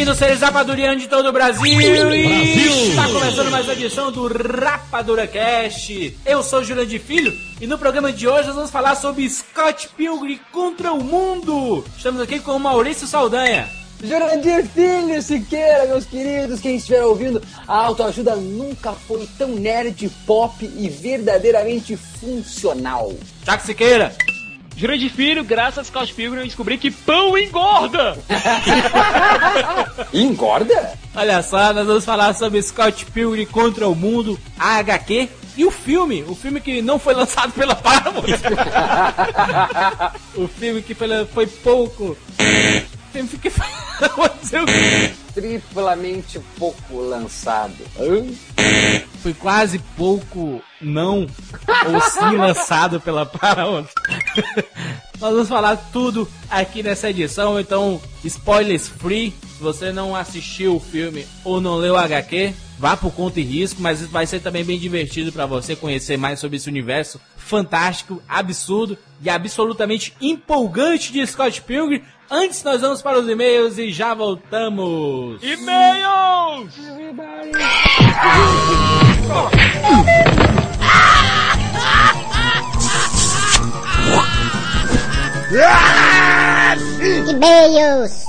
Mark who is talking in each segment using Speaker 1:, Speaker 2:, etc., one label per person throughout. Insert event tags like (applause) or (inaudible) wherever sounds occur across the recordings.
Speaker 1: Bem-vindos, seres rapadurianos de todo o Brasil. Brasil. Está começando mais uma edição do Rapadura Cast. Eu sou o de Filho e no programa de hoje nós vamos falar sobre Scott Pilgrim contra o mundo. Estamos aqui com o Maurício Saldanha.
Speaker 2: Jurandir Filho Siqueira, meus queridos, quem estiver ouvindo, a autoajuda nunca foi tão nerd, pop e verdadeiramente funcional.
Speaker 1: Tiago Siqueira.
Speaker 3: Jurandir Filho, graças a Scott Pilgrim, eu descobri que pão engorda! (laughs)
Speaker 2: engorda?
Speaker 1: Olha só, nós vamos falar sobre Scott Pilgrim contra o Mundo, a HQ, e o filme, o filme que não foi lançado pela Paramount. (laughs) o filme que foi, foi pouco. O filme que foi... (laughs)
Speaker 2: Triplamente pouco lançado.
Speaker 1: Foi quase pouco não ou sim (laughs) lançado pela Paramount. Nós vamos falar tudo aqui nessa edição, então spoilers free. Se você não assistiu o filme ou não leu o HQ, vá por conta e risco, mas vai ser também bem divertido para você conhecer mais sobre esse universo fantástico, absurdo e absolutamente empolgante de Scott Pilgrim. Antes nós vamos para os e-mails e já voltamos.
Speaker 3: E-mails!
Speaker 4: E-mails!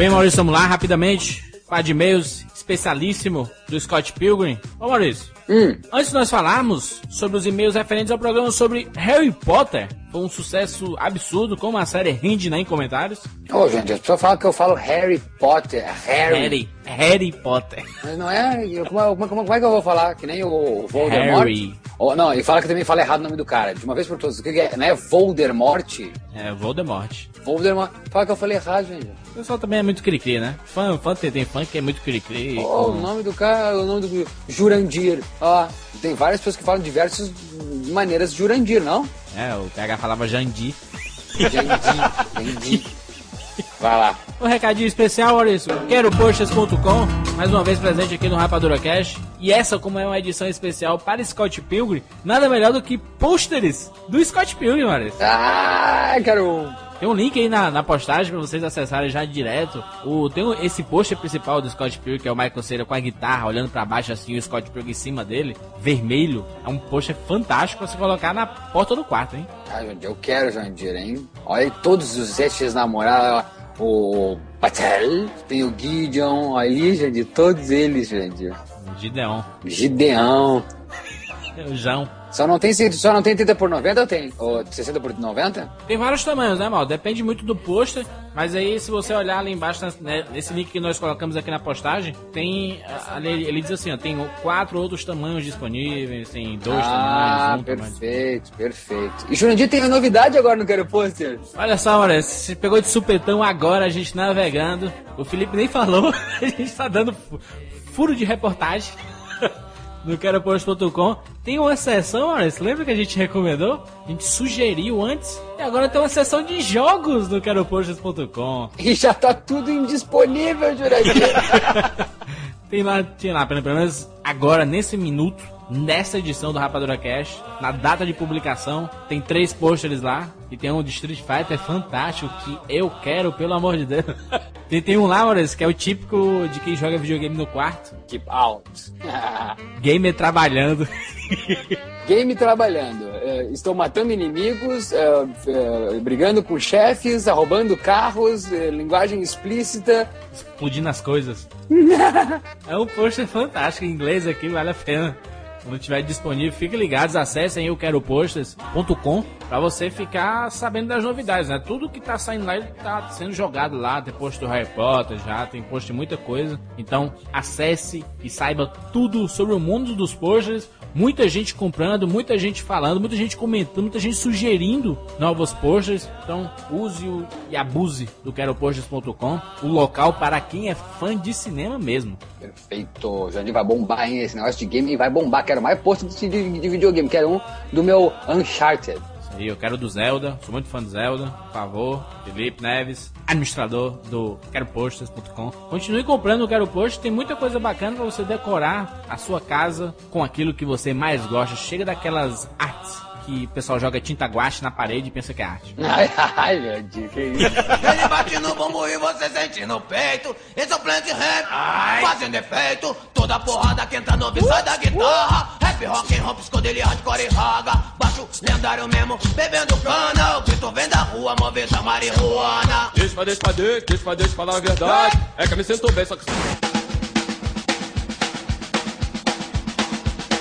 Speaker 1: Bem, Maurício, vamos lá rapidamente. Par de e-mails especialíssimo do Scott Pilgrim. Ô Maurício, hum. antes de nós falarmos sobre os e-mails referentes ao programa sobre Harry Potter, foi um sucesso absurdo, como a série rende né, em comentários.
Speaker 2: Ô, oh, gente, as pessoas falam que eu falo Harry Potter. Harry.
Speaker 1: Harry, Harry Potter.
Speaker 2: Mas não é. Como, como, como, é que eu vou falar? Que nem o Voldemort? Harry. Oh, não, e fala que também fala errado o nome do cara. De uma vez por todas. O que é? Não é Voldemort?
Speaker 1: É, Voldemort.
Speaker 2: Voldemort. Fala que eu falei errado, gente.
Speaker 1: O pessoal também é muito cri-cri, né? Fã, fã tem, tem fã que é muito cri-cri.
Speaker 2: Oh, com... o nome do cara, o nome do Jurandir. Ó, tem várias pessoas que falam diversas maneiras de Jurandir, não?
Speaker 1: É, o PH falava Jandi.
Speaker 2: Jandi, Jandi. Vai lá.
Speaker 1: Um recadinho especial, olha isso. QueroPoxas.com, mais uma vez presente aqui no Rapadura Cash. E essa, como é uma edição especial para Scott Pilgrim, nada melhor do que pôsteres do Scott Pilgrim, olha
Speaker 2: Ah, quero
Speaker 1: tem um link aí na, na postagem para vocês acessarem já direto. O, tem esse pôster principal do Scott Pilgrim, que é o Michael Cera com a guitarra, olhando para baixo assim, o Scott Pilgrim em cima dele, vermelho. É um pôster fantástico pra se colocar na porta do quarto, hein?
Speaker 2: Ah, eu quero, Jandir, hein? Olha aí todos os ex-namorados, o Patel, tem o Gideon, ali, Jandir, todos eles, Jandir.
Speaker 1: Gideon.
Speaker 2: Gideon.
Speaker 1: o João.
Speaker 2: Só não tem, só não tem 30 por 90 ou tem? Ou 60 por 90?
Speaker 1: Tem vários tamanhos, né, Mal? Depende muito do pôster. Mas aí, se você olhar ali embaixo, né, nesse link que nós colocamos aqui na postagem, tem. Ali, ele diz assim: ó, tem quatro outros tamanhos disponíveis, tem dois ah, tamanhos.
Speaker 2: Ah, um perfeito, tamanho. perfeito. E Jurandir tem uma novidade agora no Quero Pôster.
Speaker 1: Olha só, olha, se pegou de supetão agora, a gente navegando. O Felipe nem falou, (laughs) a gente tá dando furo de reportagem. No queropost.com. Tem uma seção, olha, você lembra que a gente recomendou? A gente sugeriu antes. E agora tem uma seção de jogos no queropost.com.
Speaker 2: E já tá tudo indisponível, Jurandir. (laughs)
Speaker 1: tem lá, tem lá, pelo menos agora, nesse minuto, nessa edição do Rapadura Cash, na data de publicação, tem três posters lá. E tem um de Street Fighter fantástico que eu quero, pelo amor de Deus. (laughs) tem, tem um lá, Maurício, que é o típico de quem joga videogame no quarto.
Speaker 2: Keep out.
Speaker 1: Gamer (laughs) trabalhando.
Speaker 2: Game trabalhando. (laughs) Eh, estou matando inimigos, eh, eh, brigando com chefes, roubando carros, linguagem explícita.
Speaker 1: Explodindo as coisas. é um pôster fantástico em inglês aqui, vale a pena. Quando estiver disponível, fiquem ligados, acessem eu quero posters.com para você ficar sabendo das novidades, né? Tudo que tá saindo lá tá sendo jogado lá, tem post do Harry Potter já, tem post de muita coisa. Então, acesse e saiba tudo sobre o mundo dos posters. Muita gente comprando, muita gente falando, muita gente comentando, muita gente sugerindo novos posters. Então, use-o e abuse do queroposters.com, o local para quem é fã de cinema mesmo.
Speaker 2: Perfeito. O Jandir vai bombar, hein? Esse negócio de game vai bombar. Quero mais post de, de, de videogame. Quero um do meu Uncharted.
Speaker 1: Aí, eu quero do Zelda, sou muito fã do Zelda, por favor. Felipe Neves, administrador do queroposters.com. Continue comprando o Quero tem muita coisa bacana para você decorar a sua casa com aquilo que você mais gosta. Chega daquelas artes que o pessoal joga tinta guache na parede e pensa que é arte. (laughs)
Speaker 2: Ai, ai, meu Deus, que isso?
Speaker 5: Ele bate no bumbum e você sente no peito. Esse é o Plant Rap, fazendo efeito. Toda porrada que entra no sai da guitarra. Rap, rock and roll, psicodelia, hardcore e raga. Baixo, lendário mesmo, bebendo cana. O grito vem da rua, movida marihuana.
Speaker 6: Deixa pra deixa pra deixa, deixa pra deixa falar a verdade. É que eu me sinto bem, só que.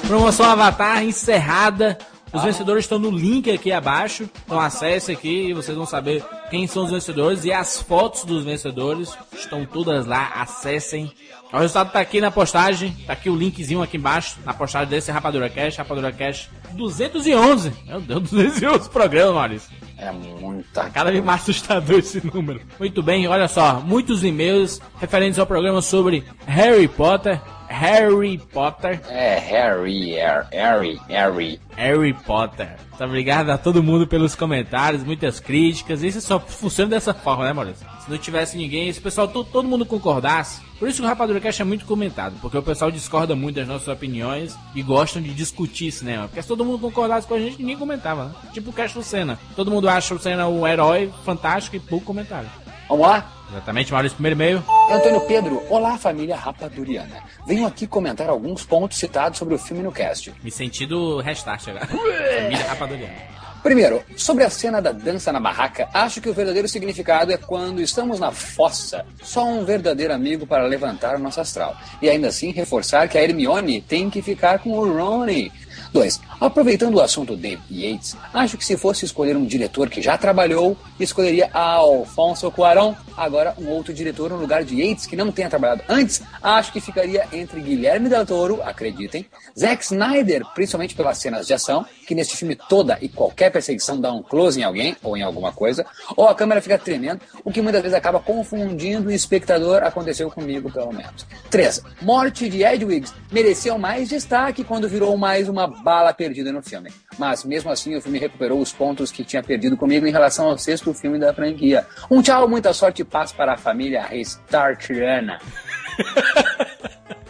Speaker 1: Promoção Avatar encerrada. Os vencedores estão no link aqui abaixo. Então acesse aqui e vocês vão saber quem são os vencedores e as fotos dos vencedores estão todas lá. Acessem. O resultado tá aqui na postagem. Tá aqui o linkzinho aqui embaixo na postagem desse Rapadura Cash, Rapadura Cash 211. Meu Deus, 211 programa, Maurício.
Speaker 2: É muita
Speaker 1: Cada vez mais assustador esse número. Muito bem, olha só, muitos e-mails referentes ao programa sobre Harry Potter. Harry Potter.
Speaker 2: É, Harry, Harry, Harry.
Speaker 1: Harry Potter. Muito obrigado a todo mundo pelos comentários, muitas críticas. Isso só funciona dessa forma, né, Maurício? Se não tivesse ninguém, se o pessoal, to- todo mundo concordasse. Por isso que o Rapadura Cast é muito comentado, porque o pessoal discorda muito das nossas opiniões e gostam de discutir cinema. Porque se todo mundo concordasse com a gente, ninguém comentava, né? Tipo o Cast do Senna. Todo mundo acha o Senna um herói fantástico e pouco comentário.
Speaker 2: Vamos lá?
Speaker 1: Exatamente, Maurício, primeiro e-mail.
Speaker 2: Antônio Pedro, olá família rapaduriana. Venho aqui comentar alguns pontos citados sobre o filme no cast.
Speaker 1: Me senti do restart agora. Família Rapaduriana.
Speaker 2: Primeiro, sobre a cena da dança na barraca, acho que o verdadeiro significado é quando estamos na fossa, só um verdadeiro amigo para levantar o nosso astral. E ainda assim reforçar que a Hermione tem que ficar com o Ronnie. 2. Aproveitando o assunto David Yates, acho que se fosse escolher um diretor que já trabalhou, escolheria Alfonso Cuarón, agora um outro diretor no lugar de Yates que não tenha trabalhado antes, acho que ficaria entre Guilherme Del Toro, acreditem, Zack Snyder, principalmente pelas cenas de ação, que neste filme toda e qualquer perseguição dá um close em alguém ou em alguma coisa, ou a câmera fica tremendo, o que muitas vezes acaba confundindo o espectador, aconteceu comigo pelo menos. 3. Morte de Edwigs mereceu mais destaque quando virou mais uma bala perdida no filme. Mas mesmo assim o filme recuperou os pontos que tinha perdido comigo em relação ao sexto filme da franquia. Um tchau, muita sorte e paz para a família Restartiana.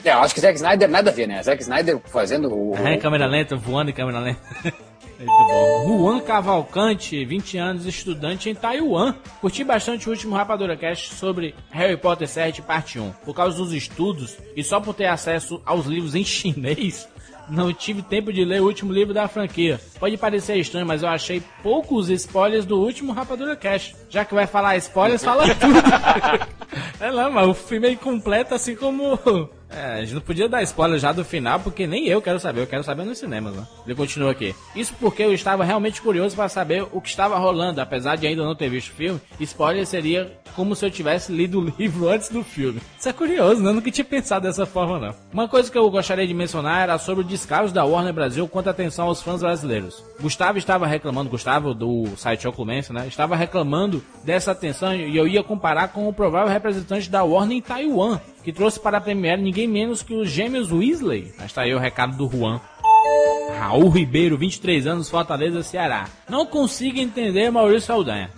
Speaker 2: É, eu acho que Zack Snyder nada a ver, né? Zack Snyder fazendo o.
Speaker 1: É, câmera lenta, voando em câmera lenta. (laughs) Muito bom. Juan Cavalcante, 20 anos, estudante em Taiwan. Curti bastante o último Rapadura Cast sobre Harry Potter 7, parte 1. Por causa dos estudos e só por ter acesso aos livros em chinês, não tive tempo de ler o último livro da franquia. Pode parecer estranho, mas eu achei poucos spoilers do último Rapadura Cast. Já que vai falar spoilers, fala tudo. (laughs) é não, mas o filme é incompleto assim como... É, a gente não podia dar spoiler já do final, porque nem eu quero saber, eu quero saber nos cinemas. Né? Ele continua aqui. Isso porque eu estava realmente curioso para saber o que estava rolando, apesar de ainda não ter visto o filme. Spoiler seria como se eu tivesse lido o (laughs) livro antes do filme. Isso é curioso, né? Eu nunca tinha pensado dessa forma, não. Uma coisa que eu gostaria de mencionar era sobre o descaso da Warner Brasil quanto à atenção aos fãs brasileiros. Gustavo estava reclamando, Gustavo do site Ocumense, né? Estava reclamando dessa atenção e eu ia comparar com o provável representante da Warner em Taiwan, que trouxe para a Premiere ninguém menos que os gêmeos Weasley. Mas tá aí o recado do Juan. Raul Ribeiro, 23 anos, Fortaleza, Ceará. Não consigo entender Maurício Saldanha.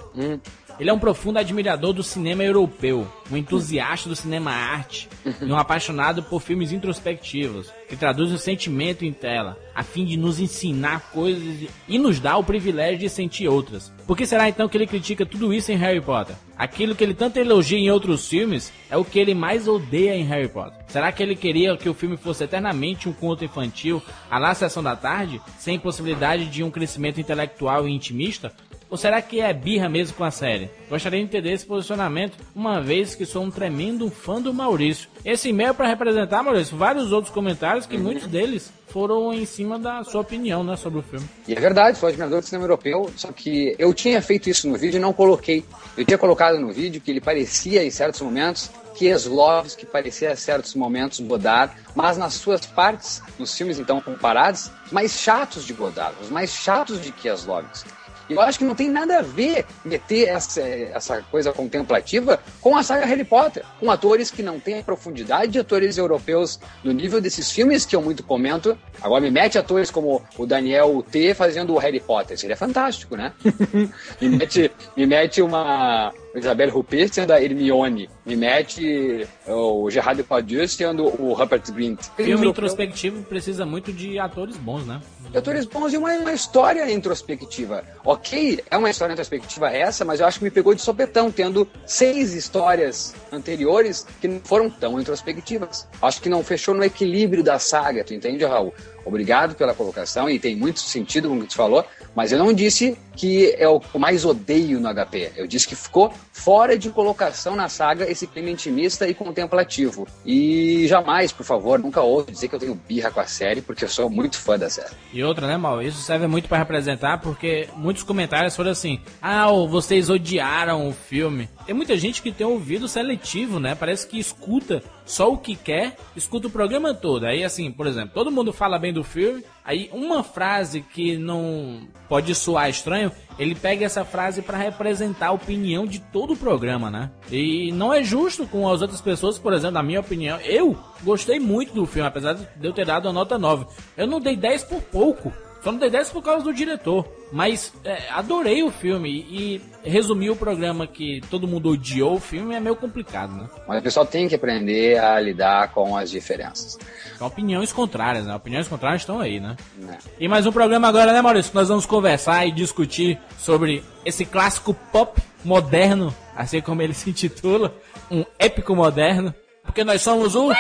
Speaker 1: Ele é um profundo admirador do cinema europeu, um entusiasta do cinema arte (laughs) e um apaixonado por filmes introspectivos, que traduzem o sentimento em tela, a fim de nos ensinar coisas e nos dá o privilégio de sentir outras. Por que será então que ele critica tudo isso em Harry Potter? Aquilo que ele tanto elogia em outros filmes é o que ele mais odeia em Harry Potter. Será que ele queria que o filme fosse eternamente um conto infantil, a lá sessão da tarde, sem possibilidade de um crescimento intelectual e intimista? Ou será que é birra mesmo com a série? Gostaria de entender esse posicionamento, uma vez que sou um tremendo fã do Maurício. Esse e-mail é para representar, Maurício, vários outros comentários que muitos deles foram em cima da sua opinião né, sobre o filme.
Speaker 2: E é verdade, sou admirador do cinema europeu, só que eu tinha feito isso no vídeo e não coloquei. Eu tinha colocado no vídeo que ele parecia, em certos momentos, Kieslowski, que parecia, em certos momentos, Godard, mas nas suas partes, nos filmes então comparados, mais chatos de Godard, os mais chatos de Kieslowski. E eu acho que não tem nada a ver meter essa, essa coisa contemplativa com a saga Harry Potter, com atores que não têm a profundidade de atores europeus no nível desses filmes que eu muito comento. Agora me mete atores como o Daniel T fazendo o Harry Potter, seria fantástico, né? (laughs) me, mete, me mete uma Isabelle Huppert sendo a Hermione, me mete o Gerard Depardieu sendo o Rupert Grint.
Speaker 1: Filme introspectivo precisa muito de atores bons, né?
Speaker 2: Atores bons e uma, uma, história introspectiva. Ok, é uma história introspectiva essa, mas eu acho que me pegou de sopetão, tendo seis histórias anteriores que não foram tão introspectivas. Acho que não fechou no equilíbrio da saga, tu entende, Raul? Obrigado pela colocação e tem muito sentido com o que tu falou, mas eu não disse que é o que mais odeio no HP. Eu disse que ficou fora de colocação na saga esse clima intimista e contemplativo. E jamais, por favor, nunca ouço dizer que eu tenho birra com a série, porque eu sou muito fã da série.
Speaker 1: E outra, né, Mal? Isso serve muito para representar, porque muitos comentários foram assim: ah, vocês odiaram o filme. Tem muita gente que tem ouvido seletivo, né? Parece que escuta só o que quer, escuta o programa todo. Aí, assim, por exemplo, todo mundo fala bem do filme, aí uma frase que não pode soar estranho, ele pega essa frase para representar a opinião de todo o programa, né? E não é justo com as outras pessoas, por exemplo, na minha opinião, eu gostei muito do filme, apesar de eu ter dado a nota 9. Eu não dei 10 por pouco. Só não dei 10 por causa do diretor. Mas é, adorei o filme e resumir o programa que todo mundo odiou o filme é meio complicado, né?
Speaker 2: Mas o pessoal tem que aprender a lidar com as diferenças.
Speaker 1: São opiniões contrárias, né? Opiniões contrárias estão aí, né? É. E mais um programa agora, né, Maurício? Nós vamos conversar e discutir sobre esse clássico pop moderno, assim como ele se intitula, um épico moderno, porque nós somos o...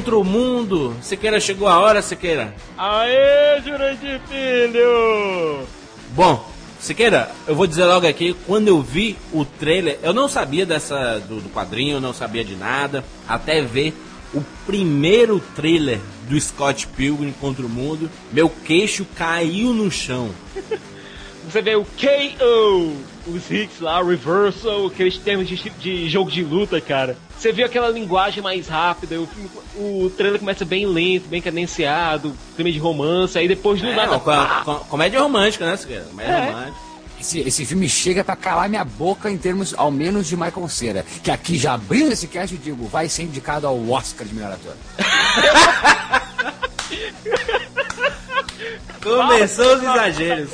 Speaker 1: contra o mundo. Siqueira chegou a hora, Siqueira.
Speaker 3: Aê, Jurandir Filho!
Speaker 1: Bom, Siqueira, eu vou dizer logo aqui, quando eu vi o trailer, eu não sabia dessa do, do quadrinho, não sabia de nada, até ver o primeiro trailer do Scott Pilgrim contra o mundo, meu queixo caiu no chão. (laughs)
Speaker 3: Você vê o KO, os hits lá, reversal, aqueles termos de, de jogo de luta, cara. Você vê aquela linguagem mais rápida, o, filme, o trailer começa bem lento, bem cadenciado, clima de romance, aí depois do
Speaker 1: é,
Speaker 3: nada.
Speaker 1: Com, com, comédia romântica, né, Comédia
Speaker 2: é. romântica. Esse, esse, filme chega para calar minha boca em termos, ao menos, de Michael Cera. Que aqui, já abrindo esse cast, eu digo, vai ser indicado ao Oscar de melhor ator. (laughs)
Speaker 1: Começou os exageros.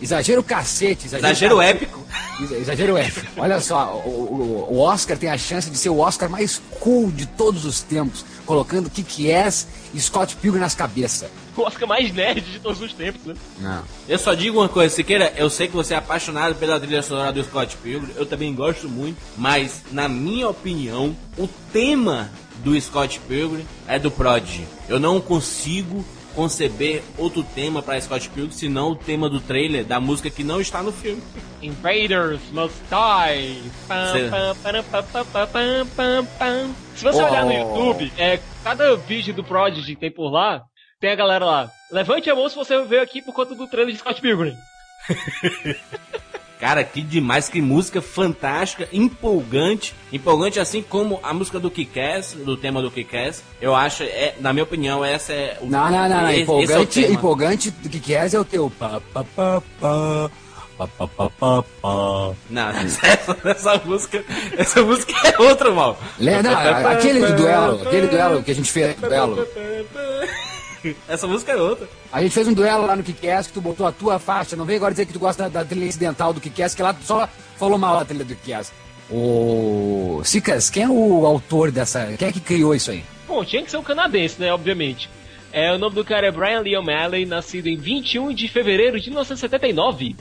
Speaker 2: Exagero cacete.
Speaker 1: Exagero, exagero épico.
Speaker 2: Exagero épico. Olha só, o, o, Oscar tem a chance de ser o Oscar mais cool de todos os tempos, colocando Kiki S e Scott Pilgrim nas cabeças.
Speaker 3: O Oscar mais nerd de todos os tempos, né?
Speaker 1: Não. Eu só digo uma coisa, Siqueira, eu sei que você é apaixonado pela trilha sonora do Scott Pilgrim, eu também gosto muito, mas, na minha opinião, o tema do Scott Pilgrim é do Prodigy. Eu não consigo conceber outro tema para Scott Pilgrim, senão o tema do trailer da música que não está no filme.
Speaker 3: Invaders must die. Se você olhar no YouTube, é, cada vídeo do Prodigy que tem por lá, tem a galera lá. Levante a mão se você veio aqui por conta do trailer de Scott Pilgrim. (laughs)
Speaker 1: Cara, que demais, que música fantástica, empolgante, empolgante assim como a música do Kikass, do tema do Kikass. Eu acho, é, na minha opinião, essa é
Speaker 2: o Não, não, não, não. empolgante, é empolgante do Kikass é o teu pa pa pa pa pá, pá, pá, pá, pá.
Speaker 1: Não, (laughs) essa, essa música. Essa música é outra, mal.
Speaker 2: Não, (laughs) aquele do duelo, aquele duelo que a gente fez, duelo. (laughs)
Speaker 1: Essa música é outra.
Speaker 2: A gente fez um duelo lá no Kickass que tu botou a tua faixa. Não vem agora dizer que tu gosta da, da trilha incidental do Kickass, que lá tu só falou mal da trilha do Kickass. O Sicas, quem é o autor dessa. Quem é que criou isso aí?
Speaker 3: Bom, tinha que ser um canadense, né? Obviamente. É, o nome do cara é Brian Lee O'Malley, nascido em 21 de fevereiro de 1979.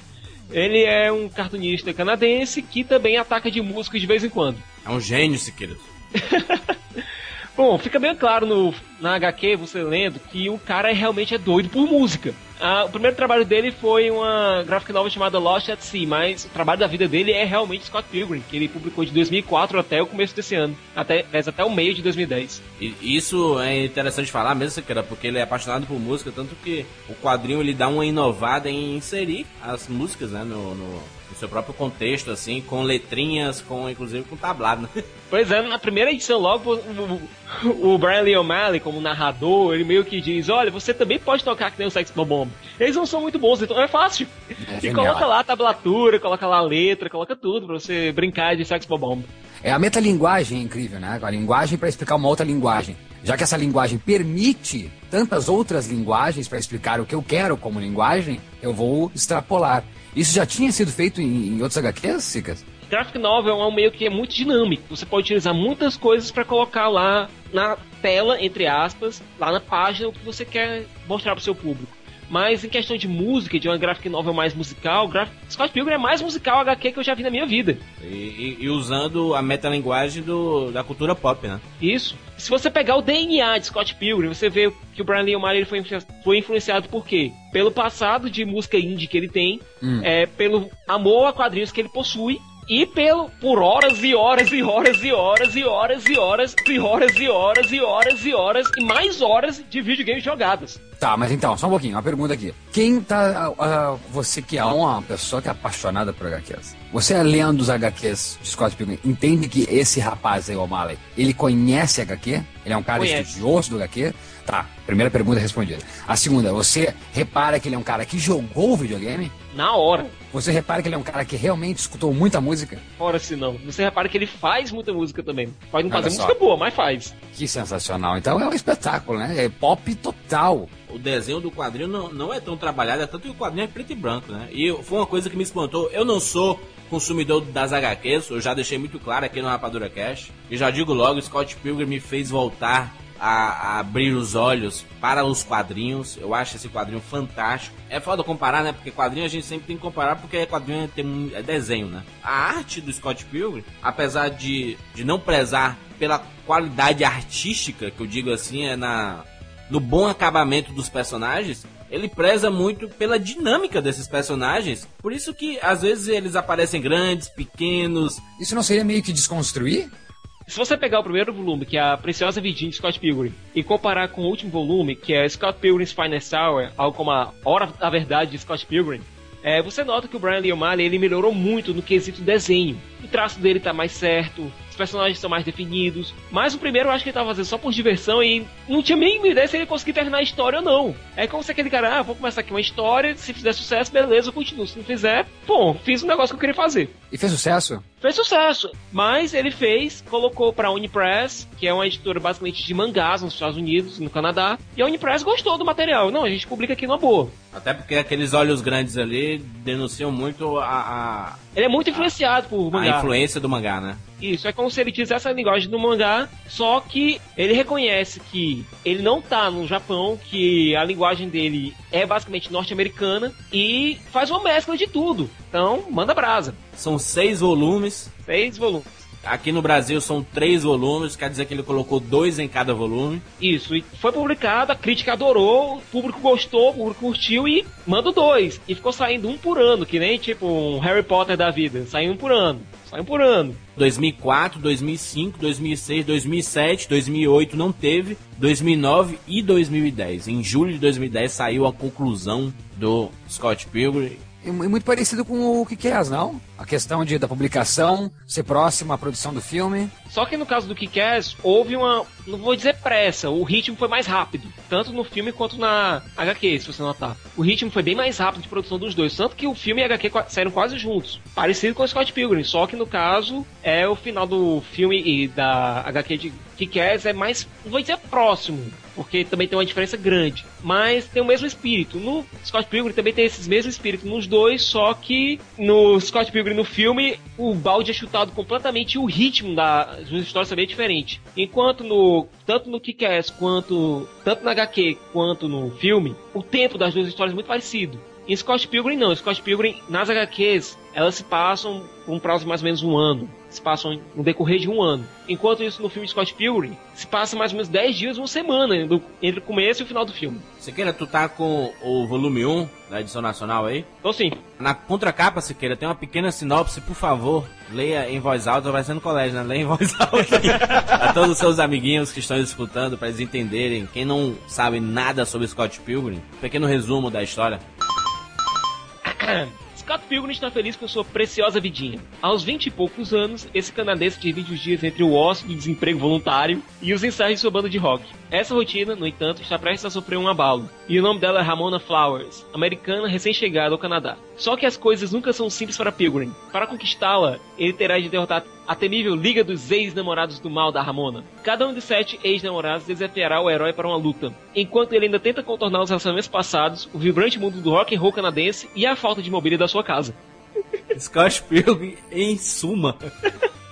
Speaker 3: Ele é um cartunista canadense que também ataca de música de vez em quando.
Speaker 1: É um gênio, Siqueira. (laughs)
Speaker 3: Bom, fica bem claro no, na HQ, você lendo, que o cara realmente é doido por música. Ah, o primeiro trabalho dele foi uma graphic novel chamada Lost at Sea, mas o trabalho da vida dele é realmente Scott Pilgrim, que ele publicou de 2004 até o começo desse ano, até, até o meio de 2010.
Speaker 1: E isso é interessante falar mesmo, Siqueira, porque ele é apaixonado por música, tanto que o quadrinho ele dá uma inovada em inserir as músicas né, no, no- no seu próprio contexto, assim, com letrinhas, com inclusive com tablado. Né? (laughs)
Speaker 3: Pois é, na primeira edição, logo o, o, Brian Lee O'Malley, como narrador, ele meio que diz: Olha, você também pode tocar que nem o Sex Bomb. Eles não são muito bons, então é fácil.
Speaker 2: É
Speaker 3: e coloca lá a tablatura, coloca lá a letra, coloca tudo pra você brincar de Sex Bomb.
Speaker 2: É a metalinguagem é incrível, né? A linguagem para explicar uma outra linguagem. Já que essa linguagem permite tantas outras linguagens para explicar o que eu quero como linguagem, eu vou extrapolar. Isso já tinha sido feito em, em outros HQs, Sicas?
Speaker 3: Graphic Novel é um meio que é muito dinâmico. Você pode utilizar muitas coisas para colocar lá na tela, entre aspas, lá na página, o que você quer mostrar para o seu público. Mas em questão de música, de uma graphic novel mais musical, graf... Scott Pilgrim é mais musical HQ que eu já vi na minha vida.
Speaker 1: E, e- e usando a metalinguagem do, da cultura pop, né?
Speaker 3: Isso. Se você pegar o DNA de Scott Pilgrim, você vê que o Brian Lee O'Malley foi, foi influenciado por quê? Pelo passado de música indie que ele tem, é, pelo amor a quadrinhos que ele possui e pelo por horas e horas e horas e horas e horas e horas e horas e horas e horas e horas e mais horas de videogames jogadas.
Speaker 2: Tá, mas então, só um pouquinho, uma pergunta aqui. Quem tá. ah, ah, você que é uma pessoa que é apaixonada por HQs. Você é lendo os HQs de Scott Pilgrim, entende que esse rapaz aí, o O'Malley, ele conhece HQ? Ele é um cara
Speaker 3: Conhece.
Speaker 2: estudioso do HQ? Tá, primeira pergunta respondida. A segunda, você repara que ele é um cara que jogou o videogame?
Speaker 3: Na hora.
Speaker 2: Você repara que ele é um cara que realmente escutou muita música?
Speaker 3: Ora se não. Você repara que ele faz muita música também. Pode não
Speaker 2: Olha
Speaker 3: fazer
Speaker 2: só.
Speaker 3: música boa, mas faz.
Speaker 2: Que sensacional. Então é um espetáculo, né? É pop total.
Speaker 1: O desenho do quadrinho não, não é tão trabalhado, é tanto que o quadrinho é preto e branco, né? E eu- foi uma coisa que me espantou. Eu não sou consumidor das HQs, eu já deixei muito claro aqui no Rapadura Cash. E já digo logo, Scott Pilgrim me fez voltar a, a abrir os olhos para os quadrinhos. Eu acho esse quadrinho fantástico. É foda comparar, né? Porque quadrinho a gente sempre tem que comparar porque quadrinho é, tem, é desenho, né? A arte do Scott Pilgrim, apesar de, de não prezar pela qualidade artística, que eu digo assim, é na no bom acabamento dos personagens, ele preza muito pela dinâmica desses personagens. Por isso que às vezes eles aparecem grandes, pequenos.
Speaker 2: Isso não seria meio que desconstruir?
Speaker 3: Se você pegar o primeiro volume, que é a Preciosa Virgínia de Scott Pilgrim, e comparar com o último volume, que é Scott Pilgrim's Finest Hour, algo como a Hora da Verdade de Scott Pilgrim, é, você nota que o Brian Lee O'Malley ele melhorou muito no quesito desenho. O traço dele tá mais certo, personagens estão mais definidos. Mas o primeiro eu acho que ele tava fazendo só por diversão e não tinha nem ideia se ele ia conseguir terminar a história ou não. É como se aquele cara, ah, vou começar aqui uma história, se fizer sucesso, beleza, eu continuo. Se não fizer, bom, fiz o negócio que eu queria fazer.
Speaker 2: E fez sucesso?
Speaker 3: Fez sucesso, mas ele fez, colocou pra Unipress, que é uma editora basicamente de mangás nos Estados Unidos, no Canadá, e a Unipress gostou do material. Não, a gente publica aqui numa boa.
Speaker 1: Até porque aqueles olhos grandes ali denunciam muito a,
Speaker 3: Ele é muito influenciado por
Speaker 1: a, a
Speaker 3: mangá.
Speaker 1: influência do mangá, né?
Speaker 3: Isso, é como se ele tivesse a linguagem do mangá, só que ele reconhece que ele não tá no Japão, que a linguagem dele é basicamente norte-americana, e faz uma mescla de tudo. Então, manda brasa.
Speaker 1: São seis volumes.
Speaker 3: Seis volumes.
Speaker 1: Aqui no Brasil são três volumes, quer dizer que ele colocou dois em cada volume.
Speaker 3: Isso, e foi publicado, a crítica adorou, o público gostou, o público curtiu e manda dois. E ficou saindo um por ano, que nem tipo um Harry Potter da vida, saindo um por ano, saindo um por ano.
Speaker 1: 2004, 2005, 2006, 2007, 2008 não teve, 2009 e 2010. Em julho de 2010 saiu a conclusão do Scott Pilgrim
Speaker 2: E mu- muito parecido com o que que é, não? A questão de, da publicação, ser próximo à produção do filme.
Speaker 3: Só que no caso do Kick-Ass, houve uma, não vou dizer pressa, o ritmo foi mais rápido, tanto no filme quanto na HQ, se você notar. O ritmo foi bem mais rápido de produção dos dois, tanto que o filme e a HQ saíram quase juntos, parecido com o Scott Pilgrim, só que no caso é o final do filme e da HQ de Kick-Ass é mais, não vou dizer próximo, porque também tem uma diferença grande, mas tem o mesmo espírito. No Scott Pilgrim também tem esses mesmos espíritos nos dois, só que no Scott Pilgrim no filme o balde é chutado completamente e o ritmo das histórias é diferente. Enquanto no tanto no Kick-Ass quanto tanto na HQ quanto no filme, o tempo das duas histórias é muito parecido. Em Scott Pilgrim não, Scott Pilgrim nas HQs elas se passam por um prazo de mais ou menos um ano, se passam no decorrer de um ano. Enquanto isso no filme Scott Pilgrim se passa mais ou menos 10 dias, uma semana do- entre o começo e o final do filme.
Speaker 1: Siqueira, tu tá com o volume 1 da edição nacional aí?
Speaker 3: Então sim,
Speaker 1: Na contracapa, Siqueira, tem uma pequena sinopse, por favor, leia em voz alta, vai ser no colégio, né? Leia em voz (laughs) alta a todos os seus amiguinhos que estão escutando, para eles entenderem, quem não sabe nada sobre Scott Pilgrim, um pequeno resumo da história.
Speaker 3: Scott Pilgrim está feliz com sua preciosa vidinha. Aos 20 e poucos anos, esse canadense divide os dias entre o ócio do desemprego voluntário e os ensaios de sua banda de rock. Essa rotina, no entanto, está prestes a sofrer um abalo. E o nome dela é Ramona Flowers, americana recém-chegada ao Canadá. Só que as coisas nunca são simples para Pilgrim. Para conquistá-la, ele terá de derrotar a temível Liga dos Ex-Namorados do Mal da Ramona. Cada um dos sete ex-namorados desafiará o herói para uma luta. Enquanto ele ainda tenta contornar os relacionamentos passados, o vibrante mundo do rock and roll canadense e a falta de mobília da sua casa.
Speaker 1: Scott Pilgrim, em suma.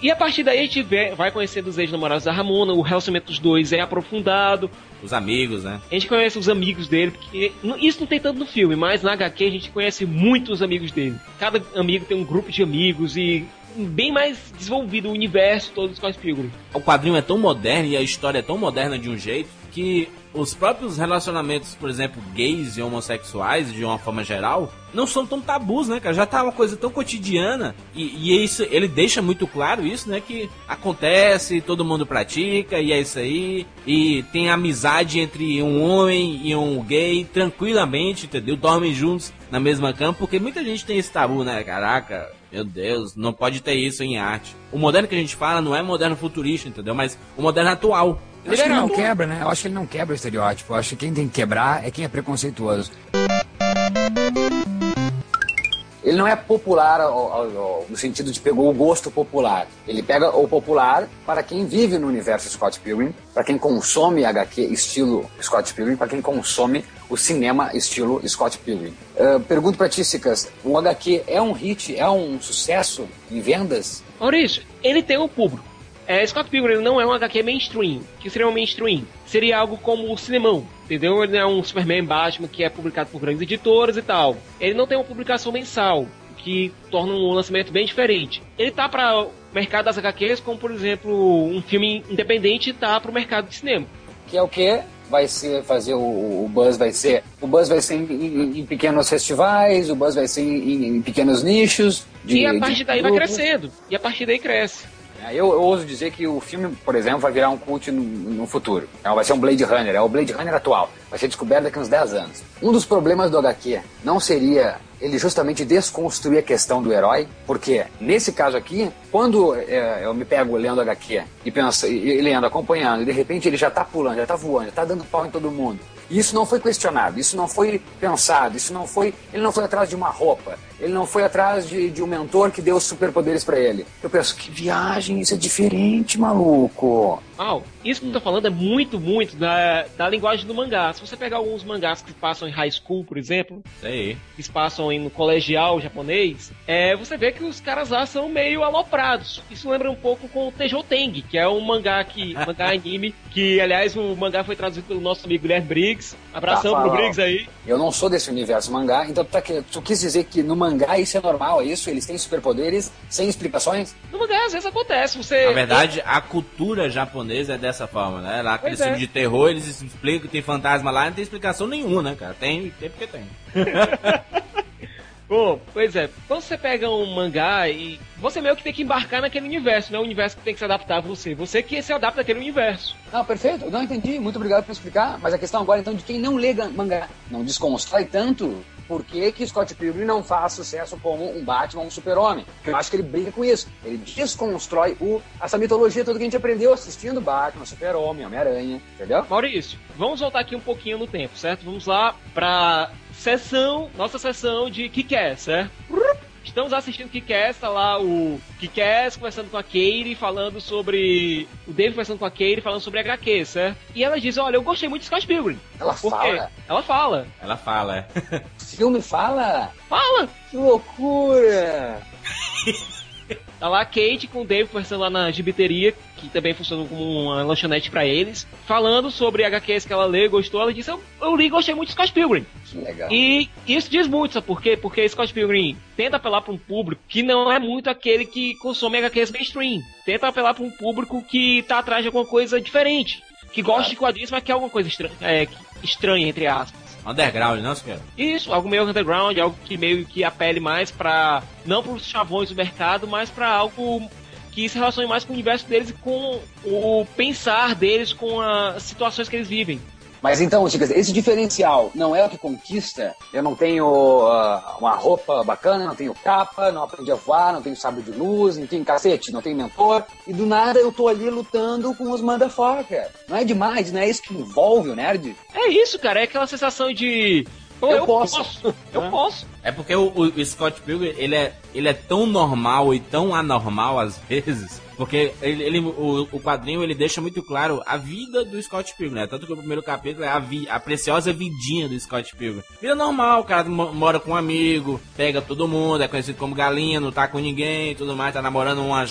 Speaker 3: E a partir daí a gente vê- vai conhecendo os ex-namorados da Ramona, o relacionamento dos dois é aprofundado,
Speaker 1: Os amigos, né?
Speaker 3: a gente conhece os amigos dele, porque isso não tem tanto no filme, mas na HQ a gente conhece muito os amigos dele. Cada amigo tem um grupo de amigos e bem mais desenvolvido o universo todo do Scott Pilgrim.
Speaker 1: O quadrinho é tão moderno e a história é tão moderna de um jeito que os próprios relacionamentos, por exemplo, gays e homossexuais, de uma forma geral, não são tão tabus, né, cara? Já tá uma coisa tão cotidiana. E, e isso, ele deixa muito claro isso, né? Que acontece, todo mundo pratica, e é isso aí. E tem amizade entre um homem e um gay tranquilamente, entendeu? Dormem juntos na mesma cama, porque muita gente tem esse tabu, né? Caraca, meu Deus, não pode ter isso em arte. O moderno que a gente fala não é moderno futurista, entendeu? Mas o moderno atual.
Speaker 2: Eu acho que ele não quebra, né? Eu acho que ele não quebra o estereótipo. Eu acho que quem tem que quebrar é quem é preconceituoso. Ele não é popular ao- ao- ao- no sentido de pegou o gosto popular. Ele pega o popular para quem vive no universo Scott Pilgrim, para quem consome HQ estilo Scott Pilgrim, para quem consome o cinema estilo Scott Pilgrim. Ah, pergunto pra ti, Cicas, o HQ é um hit, é um sucesso em vendas?
Speaker 3: Maurício, ele tem um público. É, Scott Pilgrim não é um HQ mainstream. O que seria um mainstream? Seria algo como o cinemão, entendeu? Ele é um Superman Batman que é publicado por grandes editoras e tal. Ele não tem uma publicação mensal, que torna um lançamento bem diferente. Ele tá para o mercado das HQs, como por exemplo, um filme independente tá para o mercado de cinema.
Speaker 2: que é o que vai ser fazer o, o buzz vai ser o buzz vai ser em, em- em pequenos festivais o buzz vai ser em, em pequenos nichos de,
Speaker 3: e a partir daí vai crescendo. E a partir daí cresce.
Speaker 2: Eu, eu ouso dizer que o filme, por exemplo, vai virar um cult no, no futuro. É, vai ser um Blade Runner, é o Blade Runner atual. Vai ser descoberto daqui a uns 10 anos. Um dos problemas do HQ não seria ele justamente desconstruir a questão do herói, porque nesse caso aqui, quando é, eu me pego lendo HQ e penso, e, e lendo, acompanhando, e de repente ele já tá pulando, já tá voando, já tá dando pau em todo mundo. E isso não foi questionado, isso não foi pensado, isso não foi. Ele não foi atrás de uma roupa, ele não foi atrás de, de um mentor que deu superpoderes pra ele. Eu penso, que viagem, isso é diferente, maluco.
Speaker 3: Mal, isso que eu tô falando é muito, muito da, da linguagem do mangá. Se você pegar alguns mangás que passam em high school, por exemplo,
Speaker 1: aí.
Speaker 3: que passam em, no colegial japonês, é, você vê que os caras lá são meio aloprados. Isso lembra um pouco com o Teijou Teng, que é um mangá que (laughs) mangá anime, que aliás o mangá foi traduzido pelo nosso amigo Guilherme Briggs. Abração
Speaker 2: Tá
Speaker 3: pro. Briggs aí.
Speaker 2: Eu não sou desse universo mangá, então tu, tá, tu quis dizer que no mangá isso é normal, é isso? Eles têm superpoderes sem explicações?
Speaker 3: No mangá às vezes acontece, você
Speaker 1: Na verdade, a cultura japonesa é dessa forma, né? Lá aquele
Speaker 3: Pois é.
Speaker 1: filme de terror, eles explicam que tem fantasma lá, não tem explicação nenhuma, né, cara? Tem, tem porque tem. (laughs)
Speaker 3: Bom, pois é, quando você pega um mangá e você meio que tem que embarcar naquele universo, não é um universo que tem que se adaptar a você, você que se adapta àquele universo.
Speaker 2: Não, perfeito, não entendi, muito obrigado por explicar, mas a questão agora então de quem não lê mangá, não desconstrói tanto por que, que Scott Pilgrim não faz sucesso como um Batman ou um super-homem. Eu acho que ele brinca com isso. Ele desconstrói o, essa mitologia toda que a gente aprendeu assistindo Batman, super-homem, Homem-Aranha, entendeu?
Speaker 3: Maurício, vamos voltar aqui um pouquinho no tempo, certo? Vamos lá pra sessão, nossa sessão de Kick-Ass, certo? Estamos assistindo Kick-Ass, tá lá o Kick-Ass conversando com a Katie, falando sobre... O David conversando com a Katie, falando sobre HQ, certo? E ela diz, olha, eu gostei muito de Scott Pilgrim.
Speaker 2: Ela
Speaker 3: Por
Speaker 2: fala.
Speaker 3: quê? Ela fala.
Speaker 1: Ela fala, é.
Speaker 2: Filme fala.
Speaker 3: Fala!
Speaker 2: Que loucura! (laughs)
Speaker 3: Tá lá a Kate com o David conversando lá na gibiteria, que também funciona como uma lanchonete pra eles, falando sobre HQs que ela lê, gostou. Ela disse: Eu, eu li e gostei muito de Scott Pilgrim.
Speaker 2: Que legal.
Speaker 3: E isso diz muito, sabe por quê? Porque Scott Pilgrim tenta apelar para um público que não é muito aquele que consome HQs mainstream. Tenta apelar para um público que tá atrás de alguma coisa diferente. Que gosta de quadrinhos, mas quer alguma coisa estranha, é, estranha entre aspas.
Speaker 1: Underground, não, senhor?
Speaker 3: Isso, algo meio underground, algo que meio que apele mais pra. não pros chavões do mercado, mas pra algo que se relacione mais com o universo deles e com o pensar deles, com as situações que eles vivem.
Speaker 2: Mas então, Chicas, esse diferencial não é o que conquista? Eu não tenho ah, uma roupa bacana, não tenho capa, não aprendi a voar, não tenho sábio de luz, não tenho cacete, não tenho mentor, e do nada eu tô ali lutando com os motherfucker. Não é demais, não é isso que envolve o nerd?
Speaker 3: É isso, cara, é aquela sensação de.
Speaker 2: Eu
Speaker 3: eu,
Speaker 2: posso.
Speaker 3: posso. Eu posso.
Speaker 1: É porque o, o- o Scott Pilgrim, ele é, ele é tão normal e tão anormal às vezes, porque ele, ele- o, o quadrinho ele deixa muito claro a vida do Scott Pilgrim, né? Tanto que o primeiro capítulo é a, vi- a preciosa vidinha do Scott Pilgrim. Vida normal, o cara mo- mora com um amigo, pega todo mundo, é conhecido como galinha, não tá com ninguém tudo mais, tá namorando uma,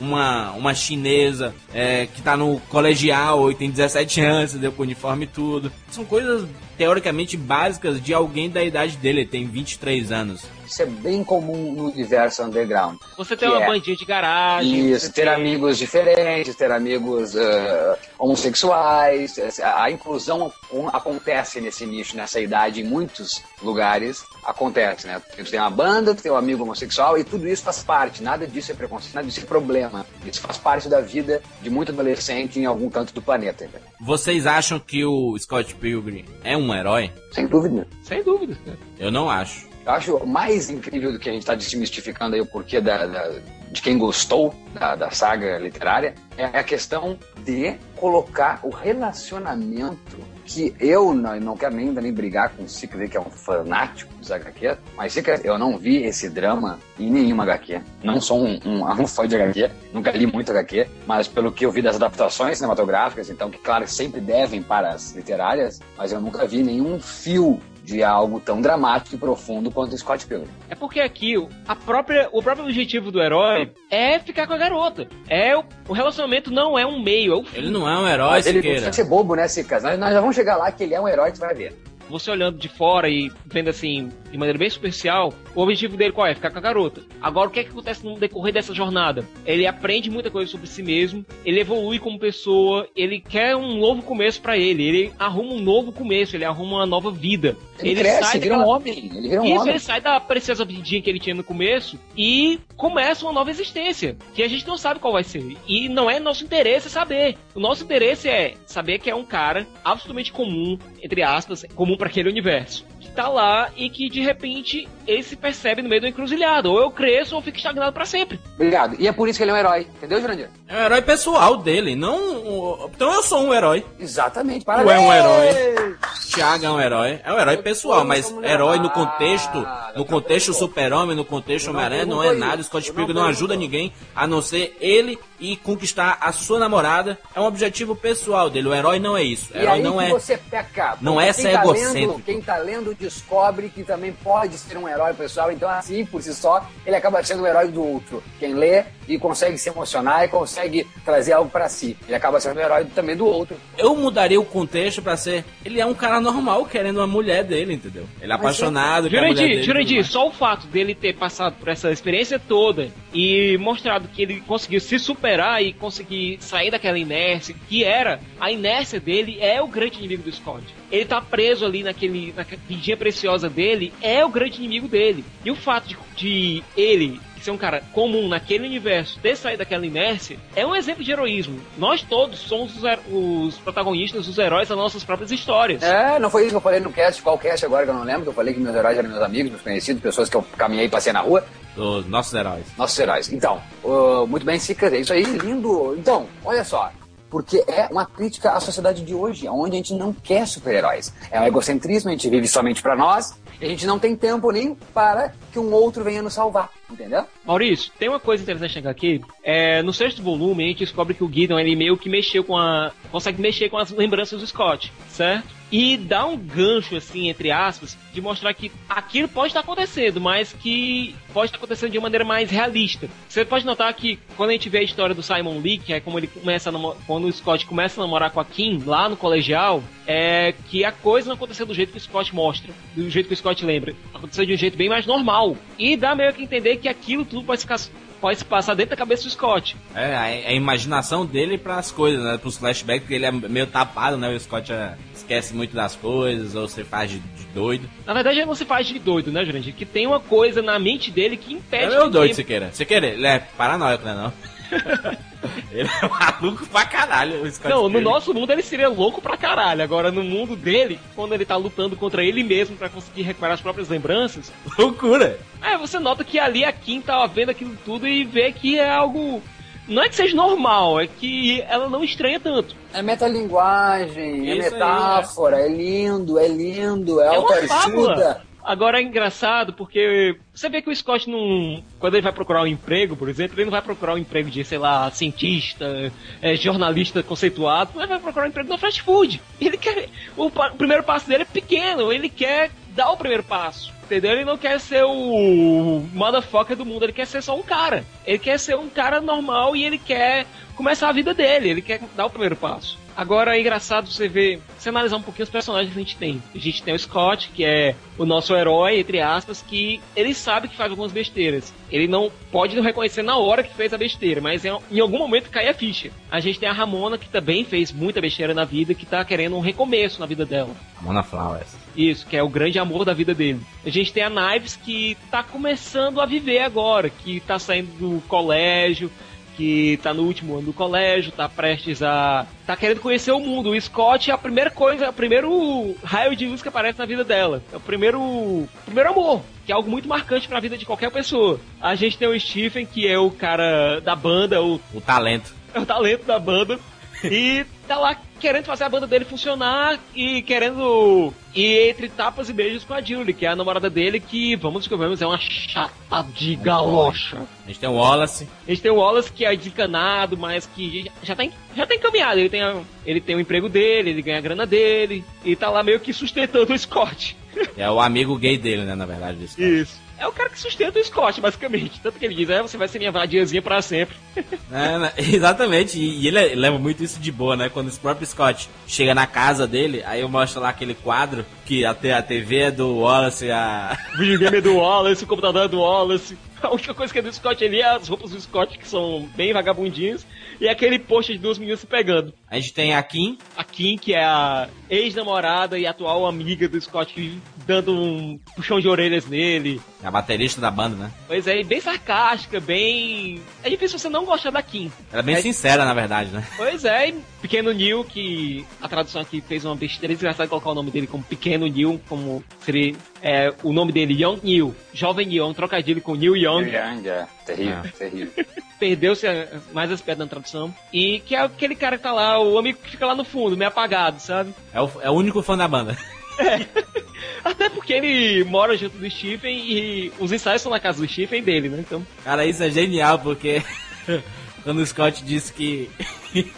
Speaker 1: uma, uma chinesa é, que tá no colegial e tem 17 anos, deu com uniforme e tudo. São coisas teoricamente básicas de alguém da idade dele, ele tem 23 anos.
Speaker 2: Isso é bem comum no universo underground.
Speaker 3: Você tem uma
Speaker 2: é.
Speaker 3: bandinha de garagem.
Speaker 2: Isso,
Speaker 3: você
Speaker 2: ter
Speaker 3: tem-
Speaker 2: amigos diferentes, ter amigos ah, homossexuais. A, a inclusão acontece nesse nicho, nessa idade, em muitos lugares acontece, né? Tu tem uma banda, tu tem um amigo homossexual e tudo isso faz parte. Nada disso é preconceito, nada disso é problema. Isso faz parte da vida de muito adolescente em algum canto do planeta. entendeu?
Speaker 1: Vocês acham que o Scott Pilgrim é um herói?
Speaker 2: Sem dúvida.
Speaker 3: Sem dúvida.
Speaker 1: Eu não acho.
Speaker 2: Eu acho mais incrível do que a gente está desmistificando aí o porquê da, da- de quem gostou da, da saga literária é a questão de colocar o relacionamento que eu não, não quero nem, nem brigar com o Sica, que é um fanático dos HQ, mas Sica, eu não vi esse drama em nenhuma HQ. Não sou um, um, (laughs) um fã de HQ, nunca li muito HQ, mas pelo que eu vi das adaptações cinematográficas, então, que claro, sempre devem para as literárias, mas eu nunca vi nenhum fio de algo tão dramático e profundo quanto o Scott Pilgrim.
Speaker 3: É porque aqui o- a própria, o próprio objetivo do herói é ficar com a garota. É o, o relacionamento não é um meio, é o fim.
Speaker 1: Ele não é um herói,
Speaker 2: Mas ele precisa ser bobo, né, Cicas? Nós, nós já vamos chegar lá que ele é um herói, tu vai ver.
Speaker 3: Você olhando de fora e vendo assim, de maneira bem superficial, o objetivo dele qual é? Ficar com a garota. Agora, o que é que acontece no decorrer dessa jornada? Ele aprende muita coisa sobre si mesmo, ele evolui como pessoa, ele quer um novo começo pra ele, ele arruma um novo começo, ele arruma uma nova vida.
Speaker 2: Ele, cresce, vira
Speaker 3: daquela-
Speaker 2: um homem. Ele vira um
Speaker 3: Isso,
Speaker 2: homem.
Speaker 3: ele sai da preciosa vidinha que ele tinha no começo e começa uma nova existência, que a gente não sabe qual vai ser. E não é nosso interesse saber. O nosso interesse é saber que é um cara absolutamente comum, entre aspas, comum para aquele universo. Que tá lá e que de repente ele se percebe no meio do encruzilhado. Ou eu cresço ou eu fico estagnado para sempre.
Speaker 2: Obrigado. E é por isso que ele é um herói. Entendeu, Jurandir?
Speaker 1: É um herói pessoal dele, não. o- Então eu sou um herói.
Speaker 2: Exatamente.
Speaker 1: Tu
Speaker 2: Parabéns.
Speaker 1: é um herói. Thiago é um herói. É um herói pessoal, mas herói no contexto, no contexto super-homem, no contexto
Speaker 2: não
Speaker 1: Homem-Aranha, não é nada. Scott
Speaker 2: não
Speaker 1: Pilgrim não ajuda ninguém, a não ser ele e conquistar a sua namorada. É um objetivo pessoal dele. O herói não é isso. O
Speaker 2: E
Speaker 1: herói
Speaker 2: aí
Speaker 1: não
Speaker 2: que
Speaker 1: é.
Speaker 2: você peca.
Speaker 1: não é ser
Speaker 2: quem tá
Speaker 1: egocêntrico.
Speaker 2: lendo- quem tá lendo descobre que também pode ser um herói pessoal. Então, assim, por si só, ele acaba sendo o herói do outro. Quem lê e consegue se emocionar e consegue trazer algo pra si. Ele acaba sendo o herói também do outro.
Speaker 1: Eu mudaria o contexto pra ser. Ele é um cara normal querendo uma mulher dele, entendeu? Ele é apaixonado pela mulher
Speaker 3: Jurandir. Jurandir, só o fato dele ter passado por essa experiência toda e mostrado que ele conseguiu se superar e conseguir sair daquela inércia, que era a inércia dele, é o grande inimigo do Scott. Ele tá preso ali naquele, naquela vidinha preciosa dele, é o grande inimigo dele. E o fato de, de ele ser um cara comum naquele universo, ter saído daquela inércia, é um exemplo de heroísmo. Nós todos somos os, os protagonistas, os heróis das nossas próprias histórias.
Speaker 2: É, não foi isso que eu falei no cast, qual cast agora que eu não lembro, que eu falei que meus heróis eram meus amigos, meus conhecidos, pessoas que eu caminhei e passei na rua.
Speaker 1: Os nossos heróis.
Speaker 2: Nossos heróis. Então, uh, muito bem, Sicas, é isso aí, lindo. Então, olha só. Porque é uma crítica à sociedade de hoje, onde a gente não quer super-heróis. É um egocentrismo, a gente vive somente pra nós, e a gente não tem tempo nem para que um outro venha nos salvar, entendeu?
Speaker 3: Maurício, tem uma coisa interessante aqui. É, no sexto volume, a gente descobre que o Gideon ele meio que mexeu com a. consegue mexer com as lembranças do Scott, certo? E dá um gancho, assim, entre aspas, de mostrar que aquilo pode estar acontecendo, mas que pode estar acontecendo de uma maneira mais realista. Você pode notar que quando a gente vê a história do Simon Lee, que é como ele começa quando o Scott começa a namorar com a Kim lá no colegial, é que a coisa não aconteceu do jeito que o Scott mostra, do jeito que o Scott lembra. Aconteceu de um jeito bem mais normal. E dá meio que entender que aquilo tudo pode ficar pode se passar dentro da cabeça do Scott.
Speaker 1: É, a, a imaginação dele pras coisas, né? Pros flashbacks, porque ele é meio tapado, né? O Scott é, esquece muito das coisas, ou se faz de, de doido.
Speaker 3: Na verdade, ele não se faz de doido, né, Jurandir? Que tem uma coisa na mente dele que impede
Speaker 1: É
Speaker 3: que
Speaker 1: meio doido,
Speaker 3: ninguém-
Speaker 1: Siqueira. Siqueira, ele é paranoico, né? Não? (laughs) (laughs) ele é maluco pra caralho, o Scott
Speaker 3: Não, no
Speaker 1: Pilgrim.
Speaker 3: nosso mundo ele seria louco pra caralho. Agora, no mundo dele, quando ele tá lutando contra ele mesmo pra conseguir recuperar as próprias lembranças,
Speaker 1: Loucura!
Speaker 3: é, você nota que ali a Kim tava vendo aquilo tudo e vê que é algo. Não é que seja normal, é que ela não estranha tanto.
Speaker 2: É metalinguagem, é
Speaker 1: Isso aí,
Speaker 2: metáfora, é lindo, é lindo, é,
Speaker 3: É uma
Speaker 2: autoajuda.
Speaker 3: Agora é engraçado porque você vê que o Scott não. Quando ele vai procurar um emprego, por exemplo, ele não vai procurar um emprego de, sei lá, cientista, é, jornalista conceituado, mas vai procurar um emprego no fast food. Ele quer. O, o primeiro passo dele é pequeno, ele quer dar o primeiro passo. Entendeu? Ele não quer ser o motherfucker do mundo, ele quer ser só um cara. Ele quer ser um cara normal e ele quer começar a vida dele, ele quer dar o primeiro passo. Agora é engraçado você ver, você analisar um pouquinho os personagens que a gente tem. A gente tem o Scott, que é o nosso herói, entre aspas, que ele sabe que faz algumas besteiras. Ele não pode não reconhecer na hora que fez a besteira, mas em, em algum momento cai a ficha. A gente tem a Ramona, que também fez muita besteira na vida, que tá querendo um recomeço na vida dela.
Speaker 1: Mona Flowers.
Speaker 3: Isso, que é o grande amor da vida dele. A gente tem a Knives que tá começando a viver agora, que tá saindo do colégio, que tá no último ano do colégio, tá prestes a. tá querendo conhecer o mundo. O Scott é a primeira coisa, é o primeiro raio de luz que aparece na vida dela. É o primeiro. primeiro amor. Que é algo muito marcante pra vida de qualquer pessoa. A gente tem o Stephen, que é o cara da banda, o
Speaker 1: O talento.
Speaker 3: é (laughs) o talento da banda. E tá lá querendo fazer a banda dele funcionar e querendo ir entre tapas e beijos com a Julie, que é a namorada dele, que, vamos descobrirmos, é uma chata de galocha.
Speaker 1: A gente tem o Wallace.
Speaker 3: A gente tem o Wallace, que é desencanado, mas que já tá, en- já tá encaminhado. Ele tem, a- ele tem o emprego dele, ele ganha a grana dele, e tá lá meio que sustentando o Scott.
Speaker 1: É o amigo gay dele, né? Na verdade, do Scott.
Speaker 3: Isso. É o cara que sustenta o Scott, basicamente. Tanto que ele diz, é, você vai ser minha vadiazinha pra sempre. (laughs)
Speaker 1: É, né? (laughs) exatamente, e, e ele é- leva muito isso de boa, né? Quando o próprio Scott chega na casa dele, aí eu mostro lá aquele quadro que até a TV é do Wallace, a.
Speaker 3: O (laughs) videogame é do Wallace, o computador é do Wallace. A única coisa que é do Scott ali é as roupas do Scott, que são bem vagabundinhas, e aquele post de duas meninas se pegando.
Speaker 1: A gente tem a Kim,
Speaker 3: A Kim, que é a ex-namorada e atual amiga do Scott, dando um puxão de orelhas nele.
Speaker 1: a baterista da banda, né?
Speaker 3: Pois é, e bem sarcástica, bem. É difícil você não gostar da Kim.
Speaker 1: Ela é bem
Speaker 3: É-
Speaker 1: sincera, na verdade, né?
Speaker 3: Pois é, e Pequeno Neil, que a tradução aqui fez uma besteira desgraçada colocar o nome dele como Pequeno Neil, como seria é, o nome dele, Young Neil. Jovem Neil, um trocadilho com Neil Young.
Speaker 2: Yang, é. Terrível, terrível. (laughs)
Speaker 3: Perdeu-se a- mais as pedras na tradução. E que é aquele cara que tá lá, o amigo que fica lá no fundo, meio apagado, sabe?
Speaker 1: É o, é o único fã da banda. (laughs)
Speaker 3: Até porque ele mora junto do Stephen e os ensaios são na casa do Stephen dele, né? Então.
Speaker 1: Cara, isso é genial, porque (laughs) quando o Scott disse que (laughs)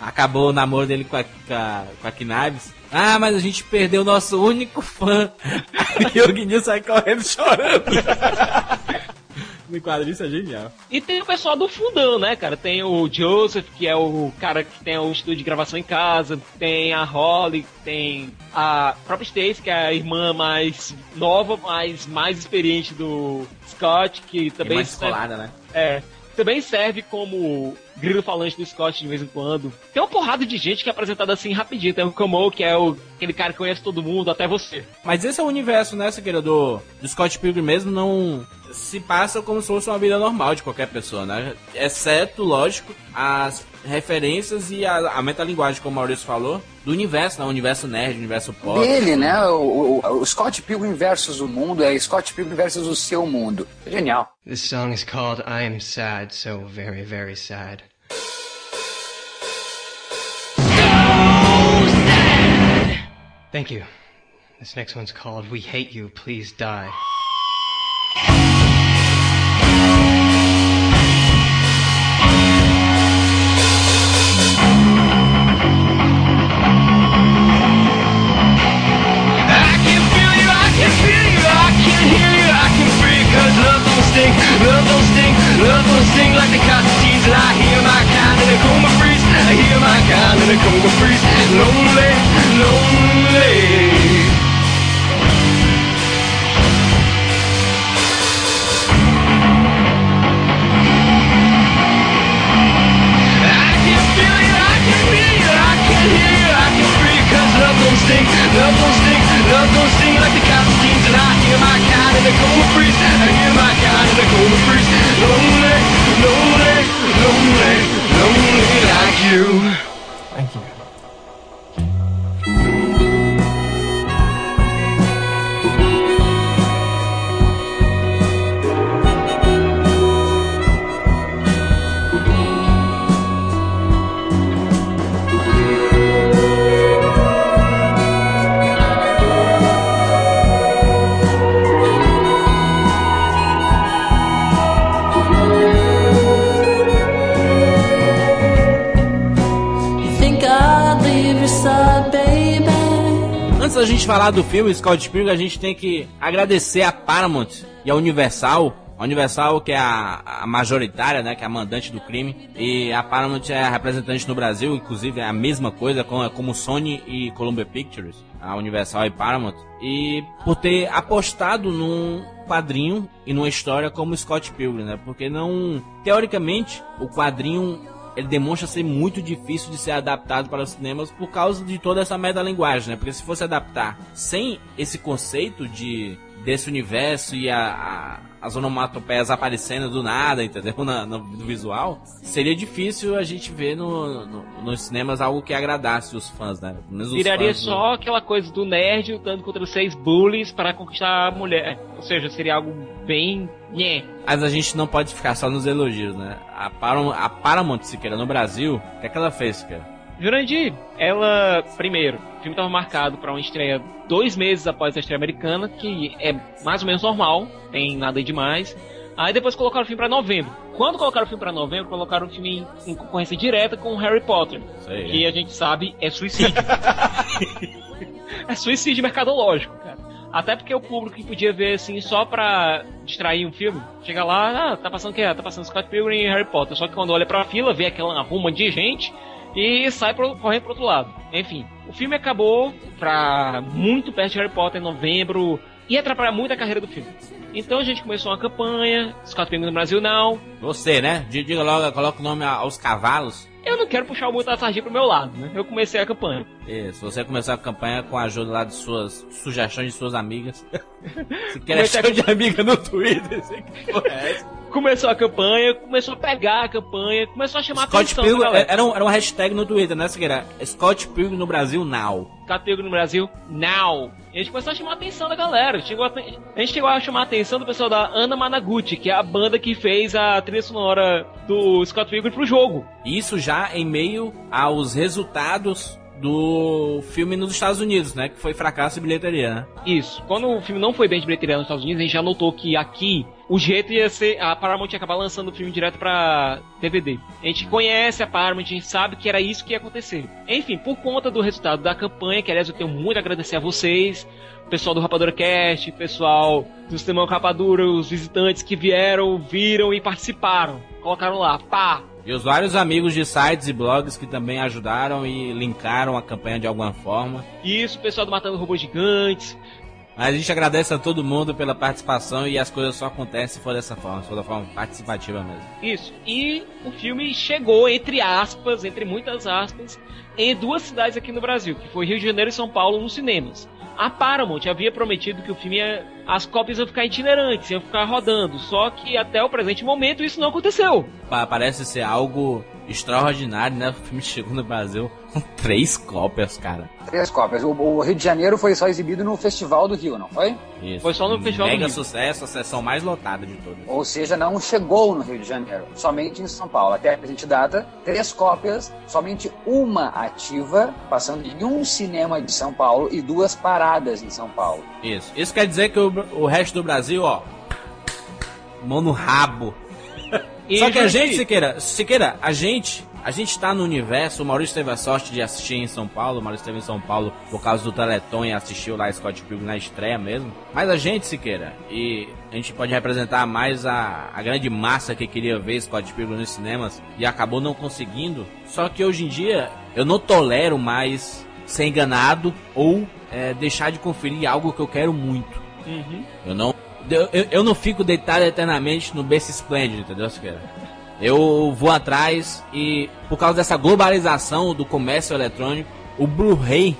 Speaker 1: acabou o namoro dele com a, com a, com a Knives, ah, mas a gente perdeu o nosso único fã. Aí o Guinil sai correndo chorando. No quadrinho isso é genial.
Speaker 3: E tem o pessoal do fundão, né, cara? Tem o Joseph, que é o cara que tem o estúdio de gravação em casa. Tem a Holly, tem a própria Stacy, que é a irmã mais nova, mas mais experiente do Scott, que
Speaker 1: E
Speaker 3: também
Speaker 1: mais
Speaker 3: serve-
Speaker 1: descolada, né?
Speaker 3: é, também serve como grilo falante do Scott de vez em quando. Tem uma porrada de gente que é apresentada assim rapidinho. Tem o Como, que é o, aquele cara que conhece todo mundo, até você.
Speaker 1: Mas esse é o universo, né, Siqueira, do, do Scott Pilgrim mesmo, não... se passa como se fosse uma vida normal de qualquer pessoa, né? Exceto, lógico, as referências e a, a metalinguagem, como o Maurício falou, do universo, né? O universo nerd, o universo pop.
Speaker 2: Dele, né? O, o, o Scott Pilgrim versus o mundo é Scott Pilgrim versus o seu mundo. Genial.
Speaker 7: This song is called I Am Sad, so very, very sad. Thank you. This next one's called We Hate You, Please Die.
Speaker 1: Do filme Scott Pilgrim, a gente tem que agradecer a Paramount e a Universal. A Universal, que é a, a majoritária, né, que é a mandante do crime, e a Paramount é a representante no Brasil, inclusive é a mesma coisa como, como Sony e Columbia Pictures, a Universal e Paramount, e por ter apostado num quadrinho e numa história como Scott Pilgrim, né, porque não, teoricamente, o quadrinho ele demonstra ser muito difícil de ser adaptado para os cinemas por causa de toda essa metalinguagem, né? Porque se fosse adaptar sem esse conceito de desse universo e a, a, as onomatopeias aparecendo do nada, entendeu? (laughs) Na, no, no visual, seria difícil a gente ver no, no- nos cinemas algo que agradasse os fãs, né? Os
Speaker 3: Viraria
Speaker 1: fãs
Speaker 3: só aquela coisa do nerd lutando contra os seis bullies para conquistar a mulher. Ou seja, seria algo bem. Nhé.
Speaker 1: Mas a gente não pode ficar só nos elogios, né? A Paramount, a Paramount Siqueira, no Brasil, o que, é que ela fez, Siqueira?
Speaker 3: Jurandir, ela, primeiro, o filme estava marcado para uma estreia dois meses após a estreia americana, que é mais ou menos normal, tem nada demais. Aí depois colocaram o filme para novembro. Quando colocaram o filme para novembro, colocaram o filme em, em concorrência direta com Harry Potter, que
Speaker 1: né?
Speaker 3: a gente sabe é suicídio. (laughs) é suicídio mercadológico, cara. Até porque o público que podia ver assim só pra distrair um filme, chega lá, ah, tá passando o quê? Ah, Tá passando Scott Pilgrim e Harry Potter. Só que quando olha pra fila, vê aquela ruma de gente e sai pro, correndo pro outro lado. Enfim, o filme acabou pra muito perto de Harry Potter em novembro e atrapalhar muito a carreira do filme. Então a gente começou uma campanha, Scott Pilgrim no Brasil não.
Speaker 1: Você, né? Diga logo, coloca o nome aos cavalos.
Speaker 3: Eu não quero puxar muito a sardinha pro meu lado, né? Eu comecei a campanha.
Speaker 1: Isso, você começar a campanha com a ajuda lá de suas sugestões de suas amigas. Se quer achar de amiga no Twitter, sei que. (laughs)
Speaker 3: Começou a campanha, começou a pegar a campanha, começou a chamar
Speaker 1: Scott
Speaker 3: atenção
Speaker 1: Pilgrim, era, um, era uma hashtag no Twitter, né, Siqueira? Scott Pilgrim no Brasil now.
Speaker 3: Scott Pilgrim no Brasil, now. E a gente começou a chamar a atenção da galera. A, a gente chegou a chamar a atenção do pessoal da Ana Managuchi, que é a banda que fez a trilha sonora do Scott Pilgrim pro jogo.
Speaker 1: Isso já em meio aos resultados do filme nos Estados Unidos, né? Que foi fracasso de bilheteria, né?
Speaker 3: Isso. Quando o filme não foi bem de bilheteria nos Estados Unidos, a gente já notou que aqui o jeito ia ser. A Paramount ia acabar lançando o filme direto pra DVD. A gente conhece a Paramount, a gente sabe que era isso que ia acontecer. Enfim, por conta do resultado da campanha, que aliás eu tenho muito a agradecer a vocês, o pessoal do Rapadura Cast, o pessoal do Sistema Rapadura, os visitantes que vieram, viram e participaram. Colocaram lá, pá,
Speaker 1: E os vários amigos de sites e blogs que também ajudaram e linkaram a campanha de alguma forma.
Speaker 3: isso, o pessoal do Matando Robôs Gigantes,
Speaker 1: Mas a gente agradece a todo mundo pela participação e as coisas só acontecem se for dessa forma, se for da forma participativa mesmo.
Speaker 3: Isso. E o filme chegou, entre aspas, entre muitas aspas, em duas cidades aqui no Brasil, que foi Rio de Janeiro e São Paulo nos cinemas. A Paramount havia prometido que o filme ia, as cópias iam ficar itinerantes, iam ficar rodando. Só que até o presente momento isso não aconteceu.
Speaker 1: Pa- Parece ser algo extraordinário, né? O filme chegou no Brasil com (laughs) três cópias, cara.
Speaker 2: Três cópias. O, o Rio de Janeiro foi só exibido no Festival do Rio, não foi?
Speaker 1: Isso.
Speaker 3: Foi só no Festival do
Speaker 1: Mega
Speaker 3: Rio.
Speaker 1: sucesso, a sessão mais lotada de todas.
Speaker 2: Ou seja, não chegou no Rio de Janeiro, somente em São Paulo. Até a presente data, três cópias, somente uma ativa, passando em um cinema de São Paulo e duas paradas em São Paulo.
Speaker 1: Isso. Isso quer dizer que o, o resto do Brasil, ó. Mão no rabo.
Speaker 3: E
Speaker 1: Só que a gente, Siqueira, Siqueira, a gente, a gente tá no universo, o Maurício teve a sorte de assistir em São Paulo, o Maurício esteve em São Paulo por causa do Teleton e assistiu lá Scott Pilgrim na estreia mesmo. Mas a gente, Siqueira, e a gente pode representar mais a, a grande massa que queria ver Scott Pilgrim nos cinemas e acabou não conseguindo. Só que hoje em dia, eu não tolero mais ser enganado ou é, deixar de conferir algo que eu quero muito.
Speaker 3: Uhum.
Speaker 1: Eu não. Eu, eu, eu não fico deitado eternamente no berço esplêndido, entendeu? Eu vou atrás e, por causa dessa globalização do comércio eletrônico, o Blu-ray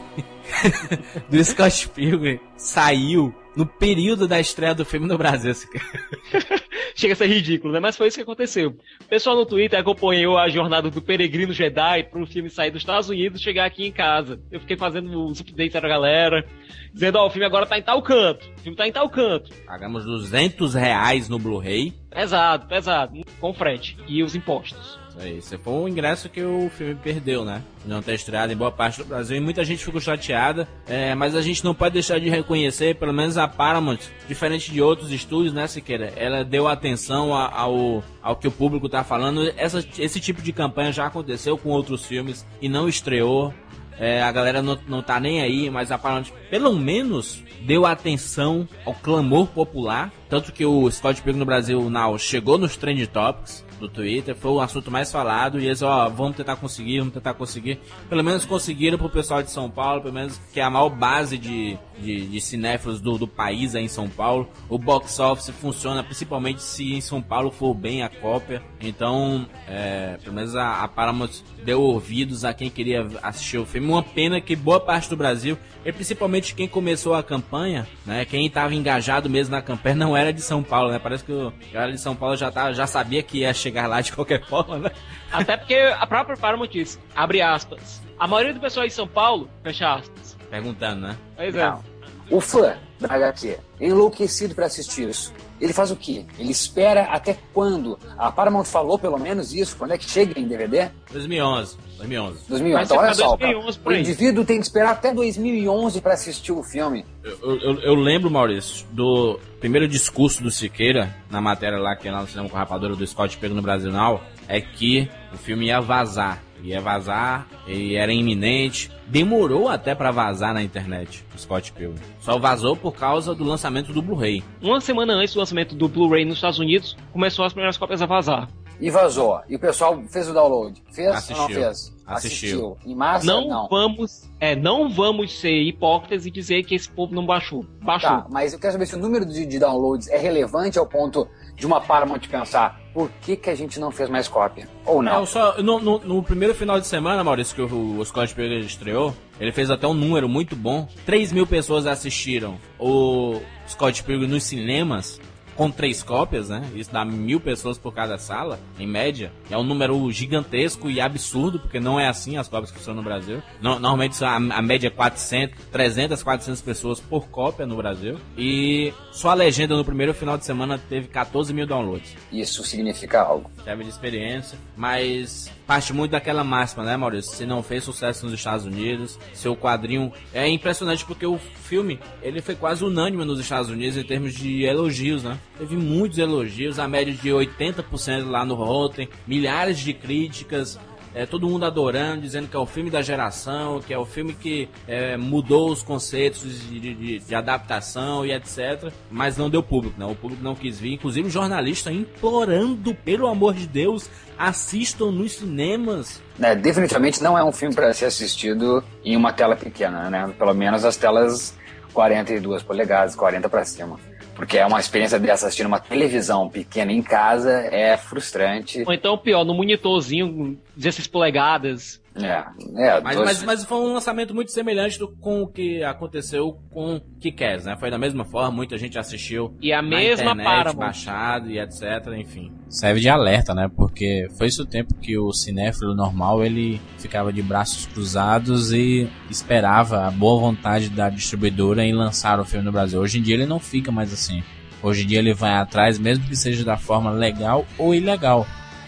Speaker 1: (laughs) do Scott Pilgrim saiu no período da estreia do filme no Brasil. (laughs)
Speaker 3: Chega a ser ridículo, né? Mas foi isso que aconteceu. O pessoal no Twitter acompanhou a jornada do Peregrino Jedi pro filme sair dos Estados Unidos e chegar aqui em casa. Eu fiquei fazendo os updates da galera, dizendo, ó, o filme agora tá em tal canto, o filme tá em tal canto.
Speaker 1: Pagamos 200 reais no Blu-ray.
Speaker 3: Pesado, pesado, com frete e os impostos.
Speaker 1: Isso aí, esse foi um ingresso que o filme perdeu, né? Não ter estreado em boa parte do Brasil e muita gente ficou chateada, é, mas a gente não pode deixar de reconhecer, pelo menos a Paramount, diferente de outros estúdios, né, Siqueira? Ela deu atenção a- ao, ao que o público tá falando. Essa, esse tipo de campanha já aconteceu com outros filmes e não estreou. É, a galera não, não tá nem aí, mas a Paramount pelo menos deu atenção ao clamor popular. Tanto que o Scott Pilgrim no Brasil Now chegou nos Trend Topics do Twitter, foi o assunto mais falado. E eles, ó, vamos tentar conseguir, vamos tentar conseguir. Pelo menos conseguiram pro pessoal de São Paulo, pelo menos que é a maior base de, de, de cinéfilos do, do país aí em São Paulo. O box office funciona principalmente se em São Paulo for bem a cópia. Então, é, pelo menos a, a Paramount deu ouvidos a quem queria assistir o filme. Uma pena que boa parte do Brasil, e principalmente quem começou a campanha, né, quem estava engajado mesmo na campanha, (laughs) não era de São Paulo, né? Parece que o cara de São Paulo já, tá, já sabia que ia chegar lá de qualquer (laughs) forma, né?
Speaker 3: Até porque a própria Paramount disse, abre aspas, a maioria do pessoal em São Paulo, fecha aspas.
Speaker 1: Perguntando, né?
Speaker 3: Pois é.
Speaker 2: Não. O fã da HQ, enlouquecido pra assistir isso, ele faz o quê? Ele espera até quando? A Paramount falou pelo menos isso, quando é que chega em DVD?
Speaker 1: 2011, 2011.
Speaker 2: 2011.
Speaker 3: Vai
Speaker 2: Então, olha
Speaker 3: pra
Speaker 2: só,
Speaker 3: 2011
Speaker 2: cara,
Speaker 3: por
Speaker 2: o indivíduo tem que esperar até 2011 pra assistir o filme.
Speaker 1: Eu, eu, eu lembro, Maurício, do primeiro discurso do Siqueira, na matéria lá que é lá no cinema com a rapadura do Scott Pego no Brasil Now, é que o filme ia vazar. Ia vazar, e era iminente. Demorou até pra vazar na internet, o Scott Pilgrim. Só vazou por causa do lançamento do Blu-ray.
Speaker 3: Uma semana antes do lançamento do Blu-ray nos Estados Unidos, começou as primeiras cópias a vazar.
Speaker 2: E vazou. E o pessoal fez o download. Fez ou não
Speaker 1: Assistiu.
Speaker 2: fez?
Speaker 1: Assistiu.
Speaker 2: Em massa,
Speaker 3: não,
Speaker 2: não.
Speaker 3: vamos, é, não vamos ser hipócritas e dizer que esse povo não baixou. Baixou.
Speaker 2: Tá, mas eu quero saber se o número de, de downloads é relevante ao ponto de uma Paramount pensar por que, que a gente não fez mais cópia? Ou não?
Speaker 1: Não, só, no, no- no primeiro final de semana, Maurício, que o, Scott Pilgrim estreou, ele fez até um número muito bom. 3 mil pessoas assistiram o Scott Pilgrim nos cinemas, com três cópias, né? Isso dá mil pessoas por cada sala, em média. É um número gigantesco e absurdo, porque não é assim as cópias que funcionam no Brasil. No- normalmente a, a média é 400, 300, 400 pessoas por cópia no Brasil. E só a legenda no primeiro final de semana teve 14 mil downloads
Speaker 2: Isso significa algo.
Speaker 1: serve de experiência, mas parte muito daquela máxima, né, Maurício? Se não fez sucesso nos Estados Unidos, seu quadrinho é impressionante porque o filme ele foi quase unânime nos Estados Unidos em termos de elogios, né? Teve muitos elogios, a média de 80% lá no Rotten, milhares de críticas. É, todo mundo adorando, dizendo que é o filme da geração, que é o filme que é, mudou os conceitos de, de- de- adaptação e etc. Mas não deu público, não. O público não quis vir. Inclusive, jornalista implorando, pelo amor de Deus, assistam nos cinemas.
Speaker 2: né, definitivamente não é um filme para ser assistido em uma tela pequena, né? Pelo menos as telas 42 polegadas, 40 para cima. Porque é uma experiência dessa assistindo uma televisão pequena em casa é frustrante.
Speaker 3: Ou então, pior, no monitorzinho, 16 polegadas.
Speaker 2: É, é.
Speaker 1: Mas,
Speaker 2: dois-
Speaker 1: mas, mas foi um lançamento muito semelhante do, com o que aconteceu com Kick-Ass, né? Foi da mesma forma, muita gente assistiu
Speaker 3: E a
Speaker 1: na
Speaker 3: mesma
Speaker 1: internet,
Speaker 3: Paramount.
Speaker 1: baixado e etc, enfim.
Speaker 8: serve de alerta, né? Porque foi isso o tempo que o cinéfilo normal ele ficava de braços cruzados e esperava a boa vontade da distribuidora em lançar o filme no Brasil. Hoje em dia ele não fica mais assim. Hoje em dia ele vai atrás, mesmo que seja da forma legal ou ilegal,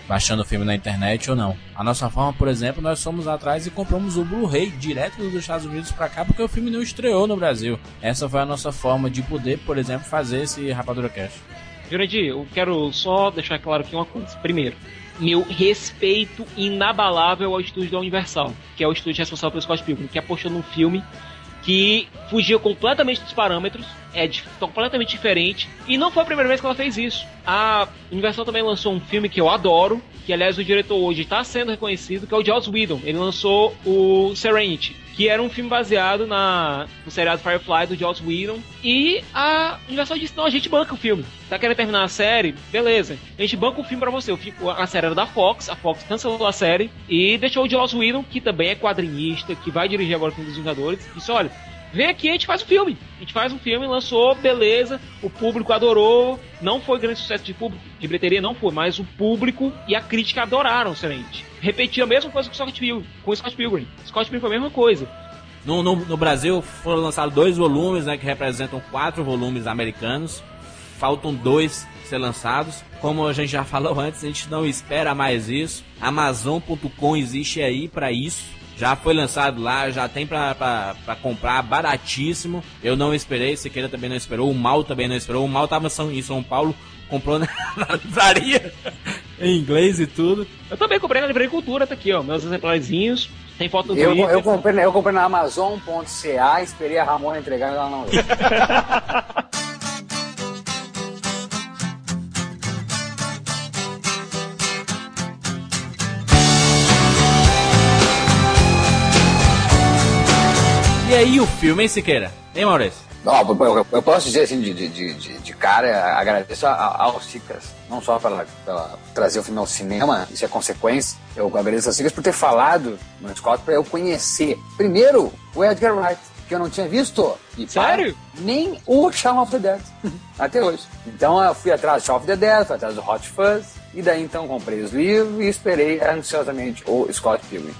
Speaker 8: baixando o filme na internet ou não. A nossa forma, por exemplo, nós fomos atrás e compramos o Blu-ray direto dos Estados Unidos pra cá porque o filme não estreou no Brasil. Essa foi a nossa forma de poder, por exemplo, fazer esse Rapadura Cash.
Speaker 3: Jurandir, eu quero só deixar claro aqui uma coisa. Primeiro, meu respeito inabalável ao estúdio da Universal, que é o estúdio responsável pelo Scott Pilgrim, que apostou num filme que fugia completamente dos parâmetros, é completamente diferente, e não foi a primeira vez que ela fez isso. A Universal também lançou um filme que eu adoro, que aliás o diretor hoje está sendo reconhecido, que é o Joss Whedon. Ele lançou o Serenity, que era um filme baseado na, no seriado Firefly do Joss Whedon, e a Universal disse, não, a gente banca o filme. Tá querendo terminar a série? Beleza. A gente banca o filme pra você. O fi- A série era da Fox, a Fox cancelou a série e deixou o Joss Whedon, que também é quadrinista, que vai dirigir agora o filme dos Vingadores, disse, olha, vem aqui, a gente faz um filme. A gente faz um filme, lançou, beleza, o público adorou, não foi grande sucesso de público, de bilheteria não foi, mas o público e a crítica adoraram o. Repetia a mesma coisa com o Scott Pilgrim, com o Scott Pilgrim. Scott Pilgrim foi a mesma coisa.
Speaker 1: No, no, no Brasil foram lançados dois volumes, né, que representam quatro volumes americanos. Faltam dois ser lançados. Como a gente já (laughs) falou antes, a gente não espera mais isso. Amazon.com existe aí pra isso. Já foi lançado lá, já tem pra, pra, pra comprar baratíssimo. Eu não esperei, Siqueira também não esperou, o Mal também não esperou. O Mal tava em São- Paulo, comprou na, (laughs) na livraria em inglês e tudo.
Speaker 3: Eu também comprei na Livraria Cultura, tá aqui, ó, meus exemplarzinhos. Tem foto do
Speaker 2: Eu,
Speaker 3: Twitter.
Speaker 2: eu, comprei, eu comprei na Amazon.ca, esperei a Ramona entregar e ela não (laughs)
Speaker 1: E aí o filme, hein, Siqueira? Hein, Maurício?
Speaker 2: Ó, eu, eu- posso dizer assim, de, de, de, de- cara, agradeço ao Cicas, não só pela, pela trazer o filme ao cinema, isso é consequência. Eu agradeço ao Cicas por ter falado no Scott para eu conhecer, primeiro, o Edgar Wright, que eu não tinha visto. E
Speaker 3: Sério?
Speaker 2: nem o Shaun of the Dead, (laughs) até hoje. Então eu fui atrás do Shaun of the Dead, fui atrás do Hot Fuzz, e daí então comprei os livros e esperei ansiosamente o Scott Pilgrim.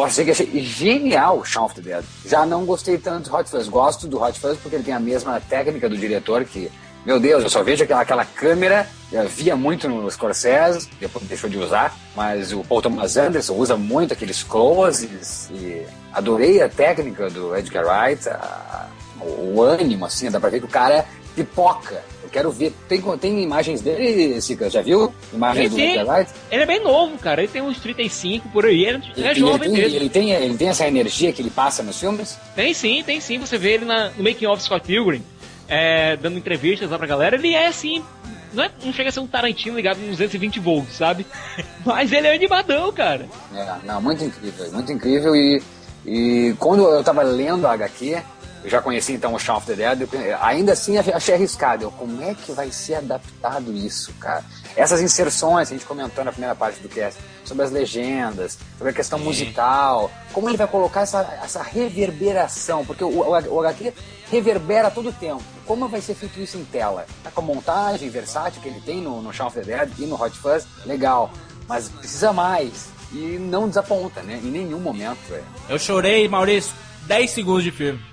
Speaker 2: Posso dizer que achei genial Shaun of the Dead. Já não gostei tanto do Hot Fuzz. Gosto do Hot Fuzz porque ele tem a mesma técnica do diretor que, meu Deus, eu só vejo aquela, aquela câmera, eu via muito no Scorsese, depois deixou de usar, mas o Paul Thomas Anderson usa muito aqueles closes e adorei a técnica do Edgar Wright, a- o, o ânimo, assim, dá pra ver que o cara pipoca. Quero ver. Tem, tem imagens dele, Sica? Já viu? Imagens do
Speaker 3: sim.
Speaker 2: Edgar Wright?
Speaker 3: Ele é bem novo, cara. Ele tem uns 35 por aí. Ele, ele é
Speaker 2: E
Speaker 3: jovem
Speaker 2: ele, tem,
Speaker 3: mesmo.
Speaker 2: ele, tem, ele tem essa energia que ele passa nos filmes?
Speaker 3: Tem sim, tem sim. Você vê ele na- no making of Scott Pilgrim, é, dando entrevistas lá pra galera. Ele é assim. Não, é- não chega a ser um Tarantino ligado em 220 volts, sabe? (laughs) Mas ele é animadão, cara.
Speaker 2: É, não, muito incrível, muito incrível. E, e quando eu tava lendo a HQ, eu já conheci então o Shaun of the Dead, ainda assim achei arriscado. Eu, como é que vai ser adaptado isso, cara? Essas inserções, a gente comentou na primeira parte do cast, sobre as legendas, sobre a questão musical, como ele vai colocar essa, essa reverberação, porque o, o, o HQ reverbera todo o tempo. Como vai ser feito isso em tela? Tá com a montagem versátil que ele tem no, no Shaun of the Dead e no Hot Fuzz, legal. Mas precisa mais. E não desaponta, né? Em nenhum momento. É.
Speaker 1: Eu chorei, Maurício, 10 segundos de filme.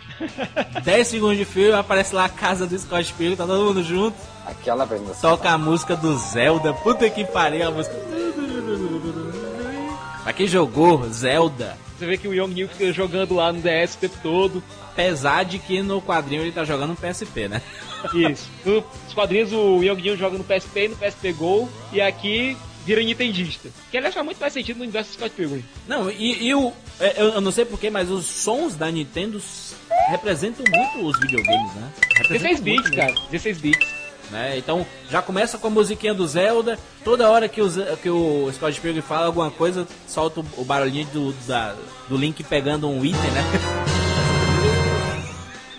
Speaker 1: 10 segundos de filme, aparece lá a casa do Scott Pilgrim, tá todo mundo junto.
Speaker 2: Aquela apresentação.
Speaker 1: Toca a música do Zelda, puta que pariu a música. Pra quem jogou Zelda,
Speaker 3: Você vê que o Young New fica jogando lá no DS o tempo todo.
Speaker 1: apesar de que no quadrinho ele tá jogando um PSP, né?
Speaker 3: Isso. Nos quadrinhos o Young New joga no PSP e no PSP Go. E aqui vira nintendista. Que aliás faz muito mais sentido no universo do Scott Pilgrim.
Speaker 1: Não, e, e o. é, Eu, eu não sei porquê, mas os sons da Nintendo representam muito os videogames, né? Representam
Speaker 3: 16 bits,
Speaker 1: muito
Speaker 3: cara. 16 bits.
Speaker 1: né? Então já começa com a musiquinha do Zelda. Toda hora que o, que o Scott Pilgrim fala alguma coisa, solta o, barulhinho do, da- do Link pegando um item, né?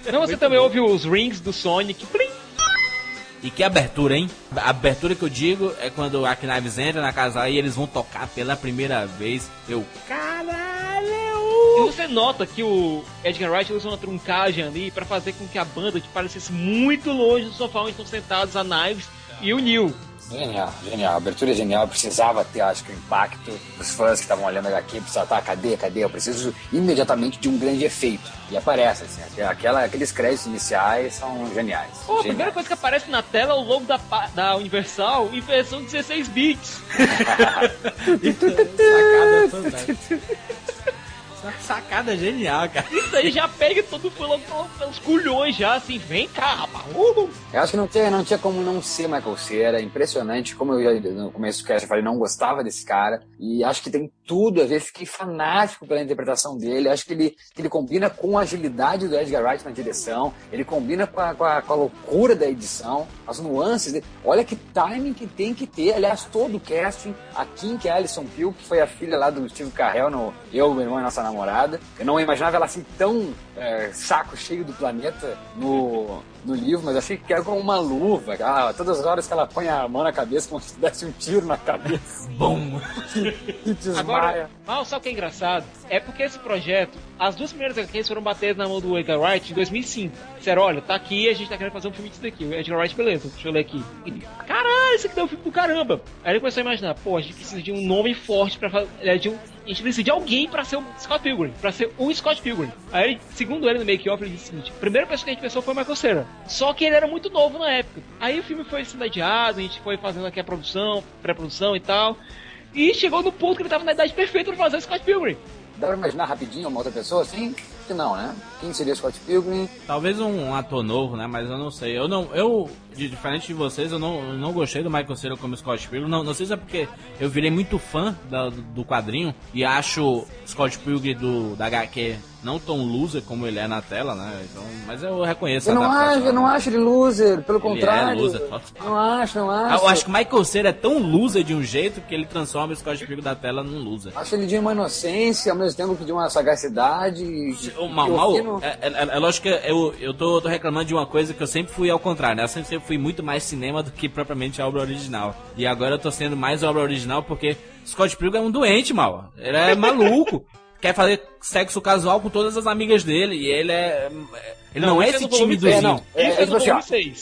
Speaker 3: Então você também ouve os rings do Sonic. Plim!
Speaker 1: E que abertura, hein? A abertura que eu digo é quando a Knives entra na casa e eles vão tocar pela primeira vez. Eu, caralho!
Speaker 3: E você nota que o Edgar Wright usa uma truncagem ali pra fazer com que a banda te parecesse muito longe do sofá onde estão sentados a Knives e o Neil.
Speaker 2: Genial, genial. A abertura é genial. Eu precisava ter, acho que, o impacto dos fãs que estavam olhando aqui. Precisava, tá, cadê, cadê? Eu preciso imediatamente de um grande efeito. E aparece, assim. Aquela, aqueles créditos iniciais são geniais.
Speaker 3: Pô, a primeira coisa que aparece na tela é o logo da, da Universal em versão 16 bits. (laughs) (laughs)
Speaker 1: Sacada fantástica. (laughs) Sacada genial, cara.
Speaker 3: Isso aí já pega todo mundo logo pelos- culhões já, assim, vem cá, rapaz.
Speaker 2: Eu acho que não tinha, não tinha como não ser Michael Cera. É impressionante. Como eu já no começo do cast eu falei, não gostava desse cara. E acho que tem tudo a ver. Fiquei fanático pela interpretação dele. Acho que ele, que ele combina com a agilidade do Edgar Wright na direção. Ele combina com a, com a, com a loucura da edição, as nuances dele. Olha que timing que tem que ter. Aliás, todo o casting. A Kim, que é a Alison Pugh, que foi a filha lá do Steve Carell no Eu, Meu Irmão e Nossa Namorada. Eu não imaginava ela assim tão é, saco cheio do planeta no, no livro, mas achei que era como uma luva. Ah, todas as horas que ela põe a mão na cabeça, como se desse um tiro na cabeça. (laughs)
Speaker 1: Bom.
Speaker 2: E desmaia.
Speaker 3: Agora, mal, sabe o que é engraçado? É porque esse projeto, as duas primeiras HQs foram bater na mão do Edgar Wright em 2005. Disseram, olha, tá aqui, a gente tá querendo fazer um filme disso daqui. O Edgar Wright, beleza, deixa eu ler aqui. Caralho, esse aqui dá um filme do caramba. Aí ele começou a imaginar, pô, a gente precisa de um nome forte pra fazer. De um, a gente precisa de alguém pra ser o Scott Pilgrim, pra ser um Scott Pilgrim. Aí, segundo ele no make-off, ele disse o seguinte: a primeira pessoa que a gente pensou foi o Michael Cera. Só que ele era muito novo na época. Aí o filme foi sendo adiado, a gente foi fazendo aqui a produção, pré-produção e tal. E chegou no ponto que ele tava na idade perfeita pra fazer o Scott Pilgrim.
Speaker 2: Dá pra imaginar rapidinho uma outra pessoa assim? Que não, né? Quem seria Scott Pilgrim?
Speaker 1: Talvez um ator novo, né? Mas eu não sei. Eu não. Eu, de- diferente de vocês, eu não, eu não gostei do Michael Cera como Scott Pilgrim. Não, não sei se é porque eu virei muito fã da- do quadrinho e acho Scott Pilgrim do, da HQ não tão loser como ele é na tela, né? Então, mas eu reconheço
Speaker 2: Eu não acho, eu não
Speaker 1: né?
Speaker 2: acho ele loser, pelo
Speaker 1: Ele é
Speaker 2: contrário.
Speaker 1: loser,
Speaker 2: Não acho, não
Speaker 1: Ah,
Speaker 2: acho.
Speaker 1: Eu acho que o Michael Cera é tão loser de um jeito que ele transforma o Scott Pilgrim da tela num loser.
Speaker 2: Acho ele de uma inocência, ao mesmo tempo que de uma sagacidade.
Speaker 1: O mal, mal-
Speaker 2: fino-
Speaker 1: é, é- é lógico que eu, eu tô, tô reclamando de uma coisa que eu sempre fui ao contrário, né? Eu sempre, sempre fui muito mais cinema do que propriamente a obra original. E agora eu tô sendo mais obra original porque Scott Pilgrim é um doente, mal. Ele é maluco. (laughs) Quer fazer sexo casual com todas as amigas dele. E ele é. Ele não, é
Speaker 3: isso
Speaker 1: esse
Speaker 3: no volume
Speaker 1: tímidozinho.
Speaker 2: É, não. É,
Speaker 3: Isso
Speaker 2: é
Speaker 3: é
Speaker 2: tipo
Speaker 3: do
Speaker 2: assim,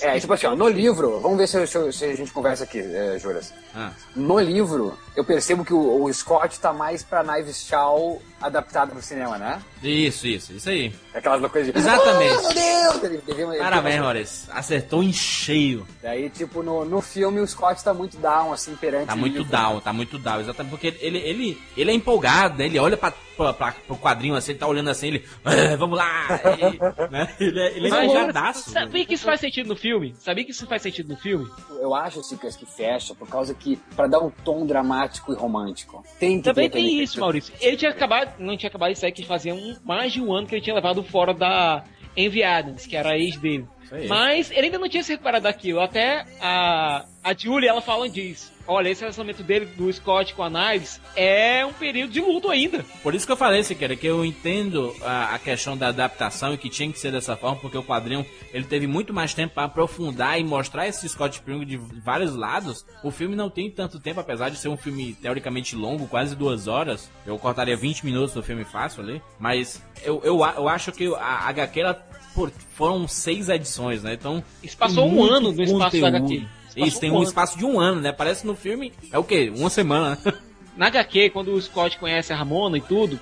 Speaker 2: ó. É, tipo assim, ó, no livro, vamos ver se, se- se a gente conversa aqui, é, Juras.
Speaker 1: Ah.
Speaker 2: No livro, eu percebo que o, o Scott tá mais pra Knives Shaw adaptado pro cinema, né?
Speaker 1: Isso, isso, isso aí.
Speaker 2: Aquelas coisas de.
Speaker 1: Exatamente.
Speaker 2: Oh, meu Deus! Ele, ele, ele,
Speaker 1: Parabéns, Maurício. Acertou em cheio.
Speaker 2: Daí, tipo, no, no filme o Scott tá muito down, assim, perante
Speaker 1: Tá muito
Speaker 2: livro.
Speaker 1: down, tá muito down, exatamente porque ele, ele, ele é empolgado, né? Ele olha pra, pra, pra, pro quadrinho assim, ele tá olhando assim, ele. "Ah, vamos lá! E, né? Ele é, ele é engajadaço.
Speaker 3: Sabia que isso faz sentido no filme? Sabia que isso faz sentido no filme?
Speaker 2: Eu acho, Cicas, que fecha, por causa que, pra dar um tom dramático e romântico. Tem que
Speaker 3: Também
Speaker 2: ter
Speaker 3: tem isso, Maurício. Ele tinha acabado, não tinha acabado de sair, que fazia um, mais de um ano que ele tinha levado fora da Envy Adams, que era a ex dele.
Speaker 1: aí.
Speaker 3: Mas ele ainda não tinha se recuperado daquilo. Até a, a Julie, ela fala disso. Olha, esse relacionamento dele, do Scott com a Knives, é um período de luto ainda.
Speaker 1: Por isso que eu falei, Siqueira, que eu entendo a, a questão da adaptação e que tinha que ser dessa forma, porque o quadrinho ele teve muito mais tempo para aprofundar e mostrar esse Scott Pilgrim de vários lados. O filme não tem tanto tempo, apesar de ser um filme teoricamente longo, quase duas horas. Eu cortaria 20 minutos do filme fácil ali, mas eu, eu, eu acho que a HQ ela, pô, foram seis edições, né? Então.
Speaker 3: Isso passou um ano no espaço da
Speaker 1: conteúdo.
Speaker 3: HQ. Isso
Speaker 1: tem
Speaker 3: um ano.
Speaker 1: espaço de um ano, né? Parece no filme. É o quê? Uma semana? (laughs)
Speaker 3: Na HQ, quando o Scott conhece a Ramona e tudo,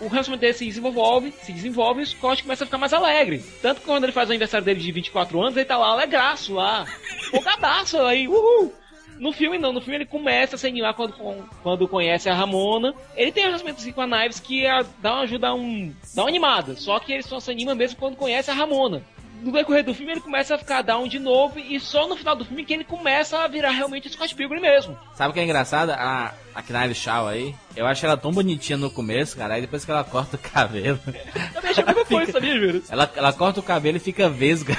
Speaker 3: o relacionamento dele se desenvolve, se desenvolve e o Scott começa a ficar mais alegre. Tanto que quando ele faz o aniversário dele de 24 anos, ele tá lá alegraço lá, (laughs) empolgadaço aí, uhul! No filme não, no filme ele começa a se animar quando, quando conhece a Ramona. Ele tem um relacionamento com a Knives que é, dá uma ajuda um. dá uma animada. Só que ele só se anima mesmo quando conhece a Ramona. No decorrer do filme ele começa a ficar down de novo e só no final do filme que ele começa a virar realmente Scott Pilgrim mesmo.
Speaker 1: Sabe o que é engraçado? A, a Knives Shaw aí, eu acho ela tão bonitinha no começo, cara, aí depois que ela corta o cabelo. (laughs)
Speaker 3: Eu achei que foi, sabia, Júlio?
Speaker 1: Ela, ela corta o cabelo e fica vesga.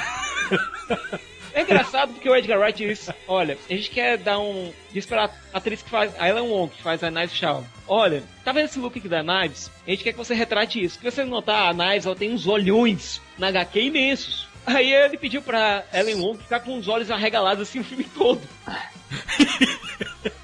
Speaker 3: É engraçado porque o Edgar Wright disse: Olha, a gente quer dar um. Diz pra atriz que faz. A Ellen Wong, que faz a Knives Shaw. Olha, tá vendo esse look aqui da Knives? A gente quer que você retrate isso. Se você notar, a Knives ela tem uns olhões na HQ imensos. Aí ele pediu pra Ellen Wong ficar com os olhos arregalados assim o filme todo. (laughs)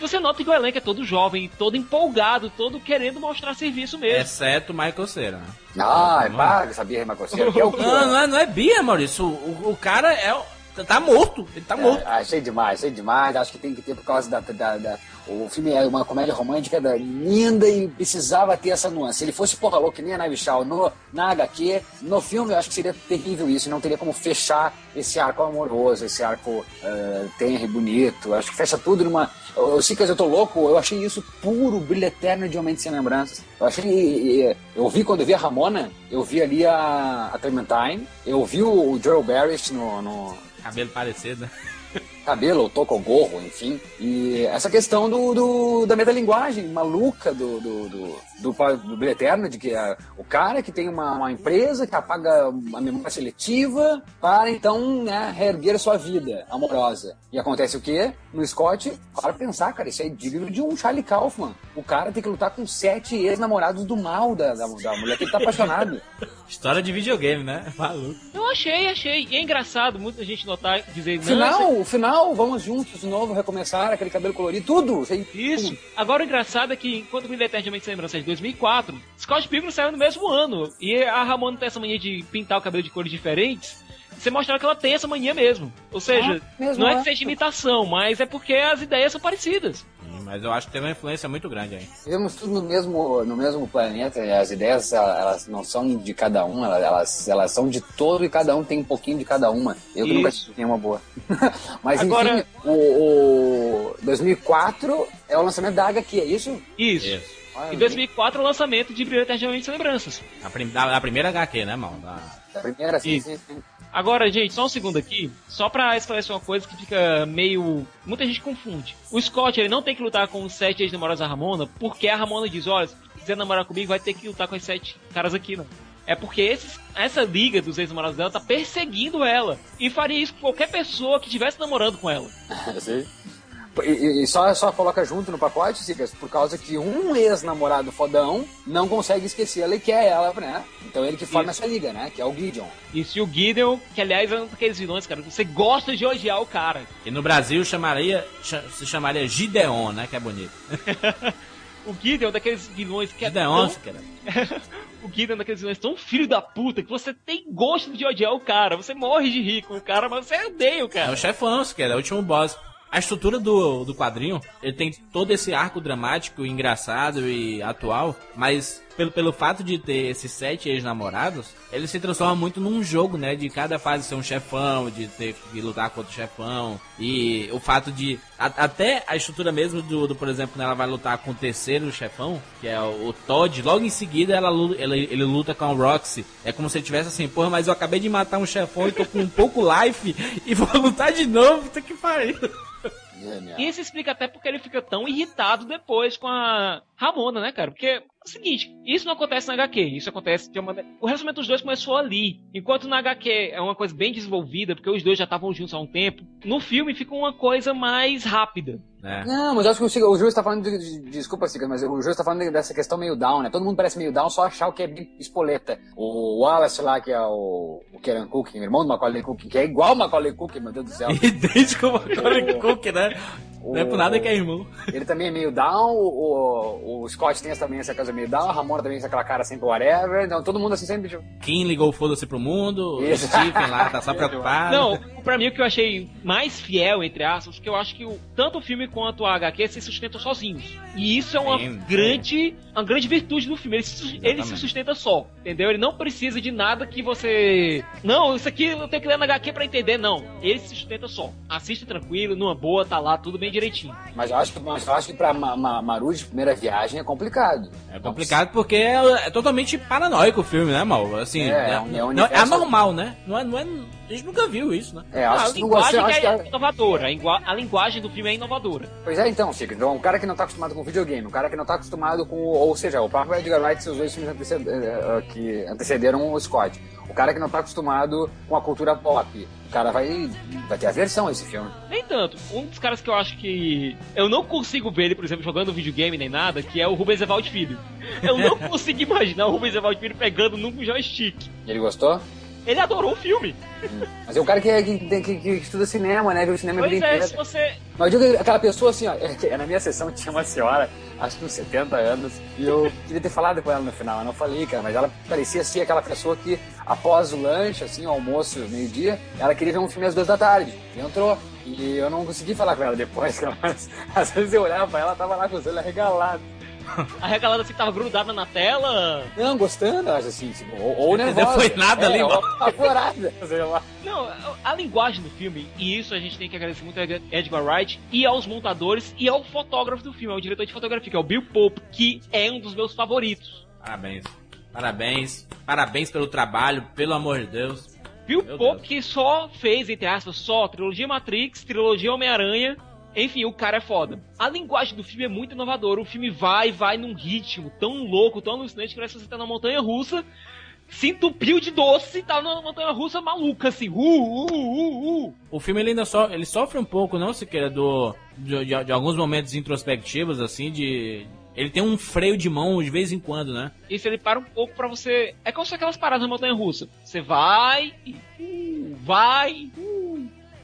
Speaker 3: você nota que o elenco é todo jovem, todo empolgado, todo querendo mostrar serviço mesmo.
Speaker 1: Exceto o Michael Cera. né?
Speaker 2: Ah, é para, sabia. Que é o que
Speaker 1: Não, não é, não é Bia, Maurício. O, o, o cara é. O- Tá morto. Ele tá morto.
Speaker 2: É, achei demais, achei demais. Acho que tem que ter por causa da. da, da- o filme é uma comédia romântica da- linda e precisava ter essa nuance. Se ele fosse porra louco, que nem a Nave Shaw no, na HQ, no filme eu acho que seria terrível isso. Não teria como fechar esse arco amoroso, esse arco uh, tenro e bonito. Acho que fecha tudo numa. Eu, eu sei que eu tô louco, eu achei isso puro brilho eterno de Homem Sem Lembranças. Eu achei. Eu vi quando eu vi a Ramona, eu vi ali a, a Clementine, eu vi o Joel Barrett no- no,
Speaker 1: Cabelo parecido, né? (laughs)
Speaker 2: cabelo, ou toca o gorro, enfim. E essa questão do, do- da metalinguagem maluca do, do, do, do, do Eterno, de que é o cara que tem uma, uma empresa que apaga a memória seletiva para então né, reerguer sua vida amorosa. E acontece o quê? No Scott, para pensar, cara, isso é digno de um Charlie Kaufman. O cara tem que lutar com sete ex-namorados do mal da, da, da mulher que ele tá apaixonado. (laughs)
Speaker 1: História de videogame, né? Maluco.
Speaker 3: Eu achei, achei. E é engraçado muita gente notar, dizer,
Speaker 2: Final, o final, vamos juntos de novo, recomeçar, aquele cabelo colorido, tudo.
Speaker 3: Isso. Agora o engraçado é que enquanto o Brilho Eternamente Sem Lembrança é de 2004, Scott Pilgrim saiu no mesmo ano. E a Ramona tem essa mania de pintar o cabelo de cores diferentes. Você mostrar que ela tem essa mania mesmo. Ou seja,
Speaker 2: Ah, mesmo,
Speaker 3: não é
Speaker 2: é.
Speaker 3: que seja imitação, mas é porque as ideias são parecidas.
Speaker 1: Mas eu acho que tem uma influência muito grande aí.
Speaker 2: Vivemos tudo no mesmo, no mesmo planeta e as ideias ela- elas não são de cada um, elas, elas, são de todo e cada um tem um pouquinho de cada uma. Eu que nunca
Speaker 3: Isso.
Speaker 2: tive nenhuma boa. (laughs) Mas
Speaker 3: Agora-
Speaker 2: enfim, o, o 2004 é o lançamento da HQ, é isso?
Speaker 3: Isso.
Speaker 1: Isso.
Speaker 2: Olha,
Speaker 3: Em 2004 o lançamento de Brilho Eternamente Sem Lembranças.
Speaker 1: A, prim- a- a primeira HQ, né, mal? Da-
Speaker 2: A primeira, sim,
Speaker 3: Isso.
Speaker 2: sim, sim.
Speaker 3: Agora, gente, só um segundo aqui, só pra esclarecer uma coisa que fica meio. Muita gente confunde. O Scott, ele não tem que lutar com os sete ex-namorados da Ramona, porque a Ramona diz: olha, se quiser namorar comigo, vai ter que lutar com os sete caras aqui, não. É porque esses, essa liga dos ex-namorados dela tá perseguindo ela. E faria isso com qualquer pessoa que estivesse namorando com ela. (laughs)
Speaker 2: Sim. E, e- só, só coloca junto no pacote, Sigas, por causa que um ex-namorado fodão não consegue esquecer ela e quer ela, né? Então ele que forma essa liga, né? Que é o Gideon.
Speaker 3: E se o Gideon, que aliás é um daqueles vilões, cara, que você gosta de odiar o cara.
Speaker 1: E no Brasil chamaria, cha- se chamaria Gideon, né? Que é bonito. (laughs)
Speaker 3: O Gideon é um daqueles vilões que é
Speaker 1: Gideon,
Speaker 3: tão
Speaker 1: cara. (laughs)
Speaker 3: o Gideon é daqueles vilões tão filho da puta que você tem gosto de odiar o cara. Você morre de rir com o cara, mas você odeia o
Speaker 1: É
Speaker 3: cara.
Speaker 1: o chefão, que é o último boss. A estrutura do, do quadrinho, ele tem todo esse arco dramático, engraçado e atual, mas pelo, pelo fato de ter esses sete ex-namorados, ele se transforma muito num jogo, né? De cada fase ser um chefão, de ter que lutar contra o chefão, e o fato de. a- até a estrutura mesmo do, do, por exemplo, quando ela vai lutar com o terceiro chefão, que é o, o Todd, logo em seguida ela, lu- ele, luta com a Roxy. É como se ele tivesse assim, porra, mas eu acabei de matar um chefão e tô com um pouco life e vou lutar de novo, puta que pariu.
Speaker 2: Genial.
Speaker 3: E isso explica até porque ele fica tão irritado depois com a Ramona, né, cara? Porque é o seguinte, isso não acontece na HQ, isso acontece de uma maneira... O relacionamento dos dois começou ali. Enquanto na HQ é uma coisa bem desenvolvida, porque os dois já estavam juntos há um tempo, no filme fica uma coisa mais rápida.
Speaker 1: É.
Speaker 2: Não, mas eu acho que o, Siga- o Júlio está falando de, de- Desculpa, Siga, mas o Júlio está falando dessa questão meio down, né? Todo mundo parece meio down, só achar o que é bem espoleta. O Wallace lá, que é o, o Kieran Culkin, irmão do Macaulay Culkin, que é igual o Macaulay Culkin, meu Deus do céu. (laughs)
Speaker 1: Idêntico ao Macaulay Cook, né? Não é por nada que é irmão. (laughs)
Speaker 2: Ele também é meio down, o, o Scott tem essa- também essa coisa meio down, a Ramona também tem aquela cara sempre whatever, então todo mundo assim sempre... tipo,
Speaker 1: Kim ligou o foda-se pro mundo, o
Speaker 2: Isso.
Speaker 1: Stephen lá tá só (laughs) preocupado.
Speaker 3: Não, pra mim o que eu achei mais fiel, entre aspas, que eu acho que o, tanto o filme quanto a HQ se sustentam sozinhos. E isso é uma
Speaker 1: Sim,
Speaker 3: grande, uma grande virtude do filme. Ele se, ele se sustenta só, entendeu? Ele não precisa de nada que você. Não, isso aqui eu tenho que ler na HQ pra entender, não. Ele se sustenta só. Assiste tranquilo, numa boa, tá lá, tudo bem direitinho.
Speaker 2: Mas eu acho que, mas eu acho que pra Ma, Ma, Maru de primeira viagem é complicado.
Speaker 1: É complicado porque é, é totalmente paranoico o filme, né, mal? Assim,
Speaker 2: É,
Speaker 1: é,
Speaker 2: é um- é um
Speaker 1: não, é anormal, né? Não é, não é, a gente nunca viu isso, né?
Speaker 2: É,
Speaker 3: a
Speaker 2: acho gostei,
Speaker 3: linguagem
Speaker 2: acho que
Speaker 3: é
Speaker 2: é-
Speaker 3: inovadora. A, ingua- a linguagem do filme é inovadora.
Speaker 2: Pois é, então, Chico. Então, o cara que não tá acostumado com videogame, o cara que não tá acostumado com. Ou seja, o próprio Edgar Wright e seus dois filmes anteced- eh, eh, que antecederam o Scott. O cara que não tá acostumado com a cultura pop. O cara vai, vai ter aversão a esse filme.
Speaker 3: Nem tanto. Um dos caras que eu acho que. Eu não consigo ver ele, por exemplo, jogando videogame nem nada, que é o Rubens Evaldo Filho. Eu não (laughs) consigo imaginar o Rubens Evaldo Filho pegando num joystick.
Speaker 2: Ele gostou?
Speaker 3: Ele adorou o filme.
Speaker 2: Mas é o cara que, que, que, que- que estuda cinema, né? Viu o cinema
Speaker 3: Pois é, se você.
Speaker 2: Mas eu digo aquela pessoa assim, ó, é na minha sessão tinha uma senhora, acho que uns 70 anos, e eu (laughs) queria ter falado com ela no final, eu não falei, cara, mas ela parecia assim aquela pessoa que após o lanche, assim, o almoço, meio-dia, ela queria ver um filme às duas da tarde, e entrou. E eu não consegui falar com ela depois, cara, (laughs) mas às vezes eu olhava pra ela, tava lá com os olhos (laughs) arregalados.
Speaker 3: A regalada assim tava grudada na tela.
Speaker 2: Não, gostando, eu acho assim, tipo, ou, ou nervosa. (laughs)
Speaker 1: Foi nada
Speaker 2: é,
Speaker 1: ali,
Speaker 2: apavorada, sei lá.
Speaker 3: Não, a- a linguagem do filme, e isso a gente tem que agradecer muito a Edgar Wright e aos montadores e ao fotógrafo do filme, ao diretor de fotografia, que é o Bill Pope, que é um dos meus favoritos.
Speaker 1: Parabéns. Parabéns. Parabéns pelo trabalho, pelo amor de Deus.
Speaker 3: Bill
Speaker 1: Meu
Speaker 3: Pope
Speaker 1: Deus.
Speaker 3: que só fez, entre aspas, só trilogia Matrix, trilogia Homem-Aranha. Enfim, o cara é foda. A linguagem do filme é muito inovadora. O filme vai, vai num ritmo tão louco, tão alucinante, que parece que você tá na montanha russa, se entupiu de doce e tá numa montanha russa maluca, assim. Uh, uh, uh, uh.
Speaker 1: O filme ele ainda so, ele sofre um pouco, não Siqueira, do de, de- de alguns momentos introspectivos, assim, de ele tem um freio de mão de vez em quando, né?
Speaker 3: Isso ele para um pouco pra você. É como se aquelas paradas na montanha russa. Você vai e. uh, vai. uh.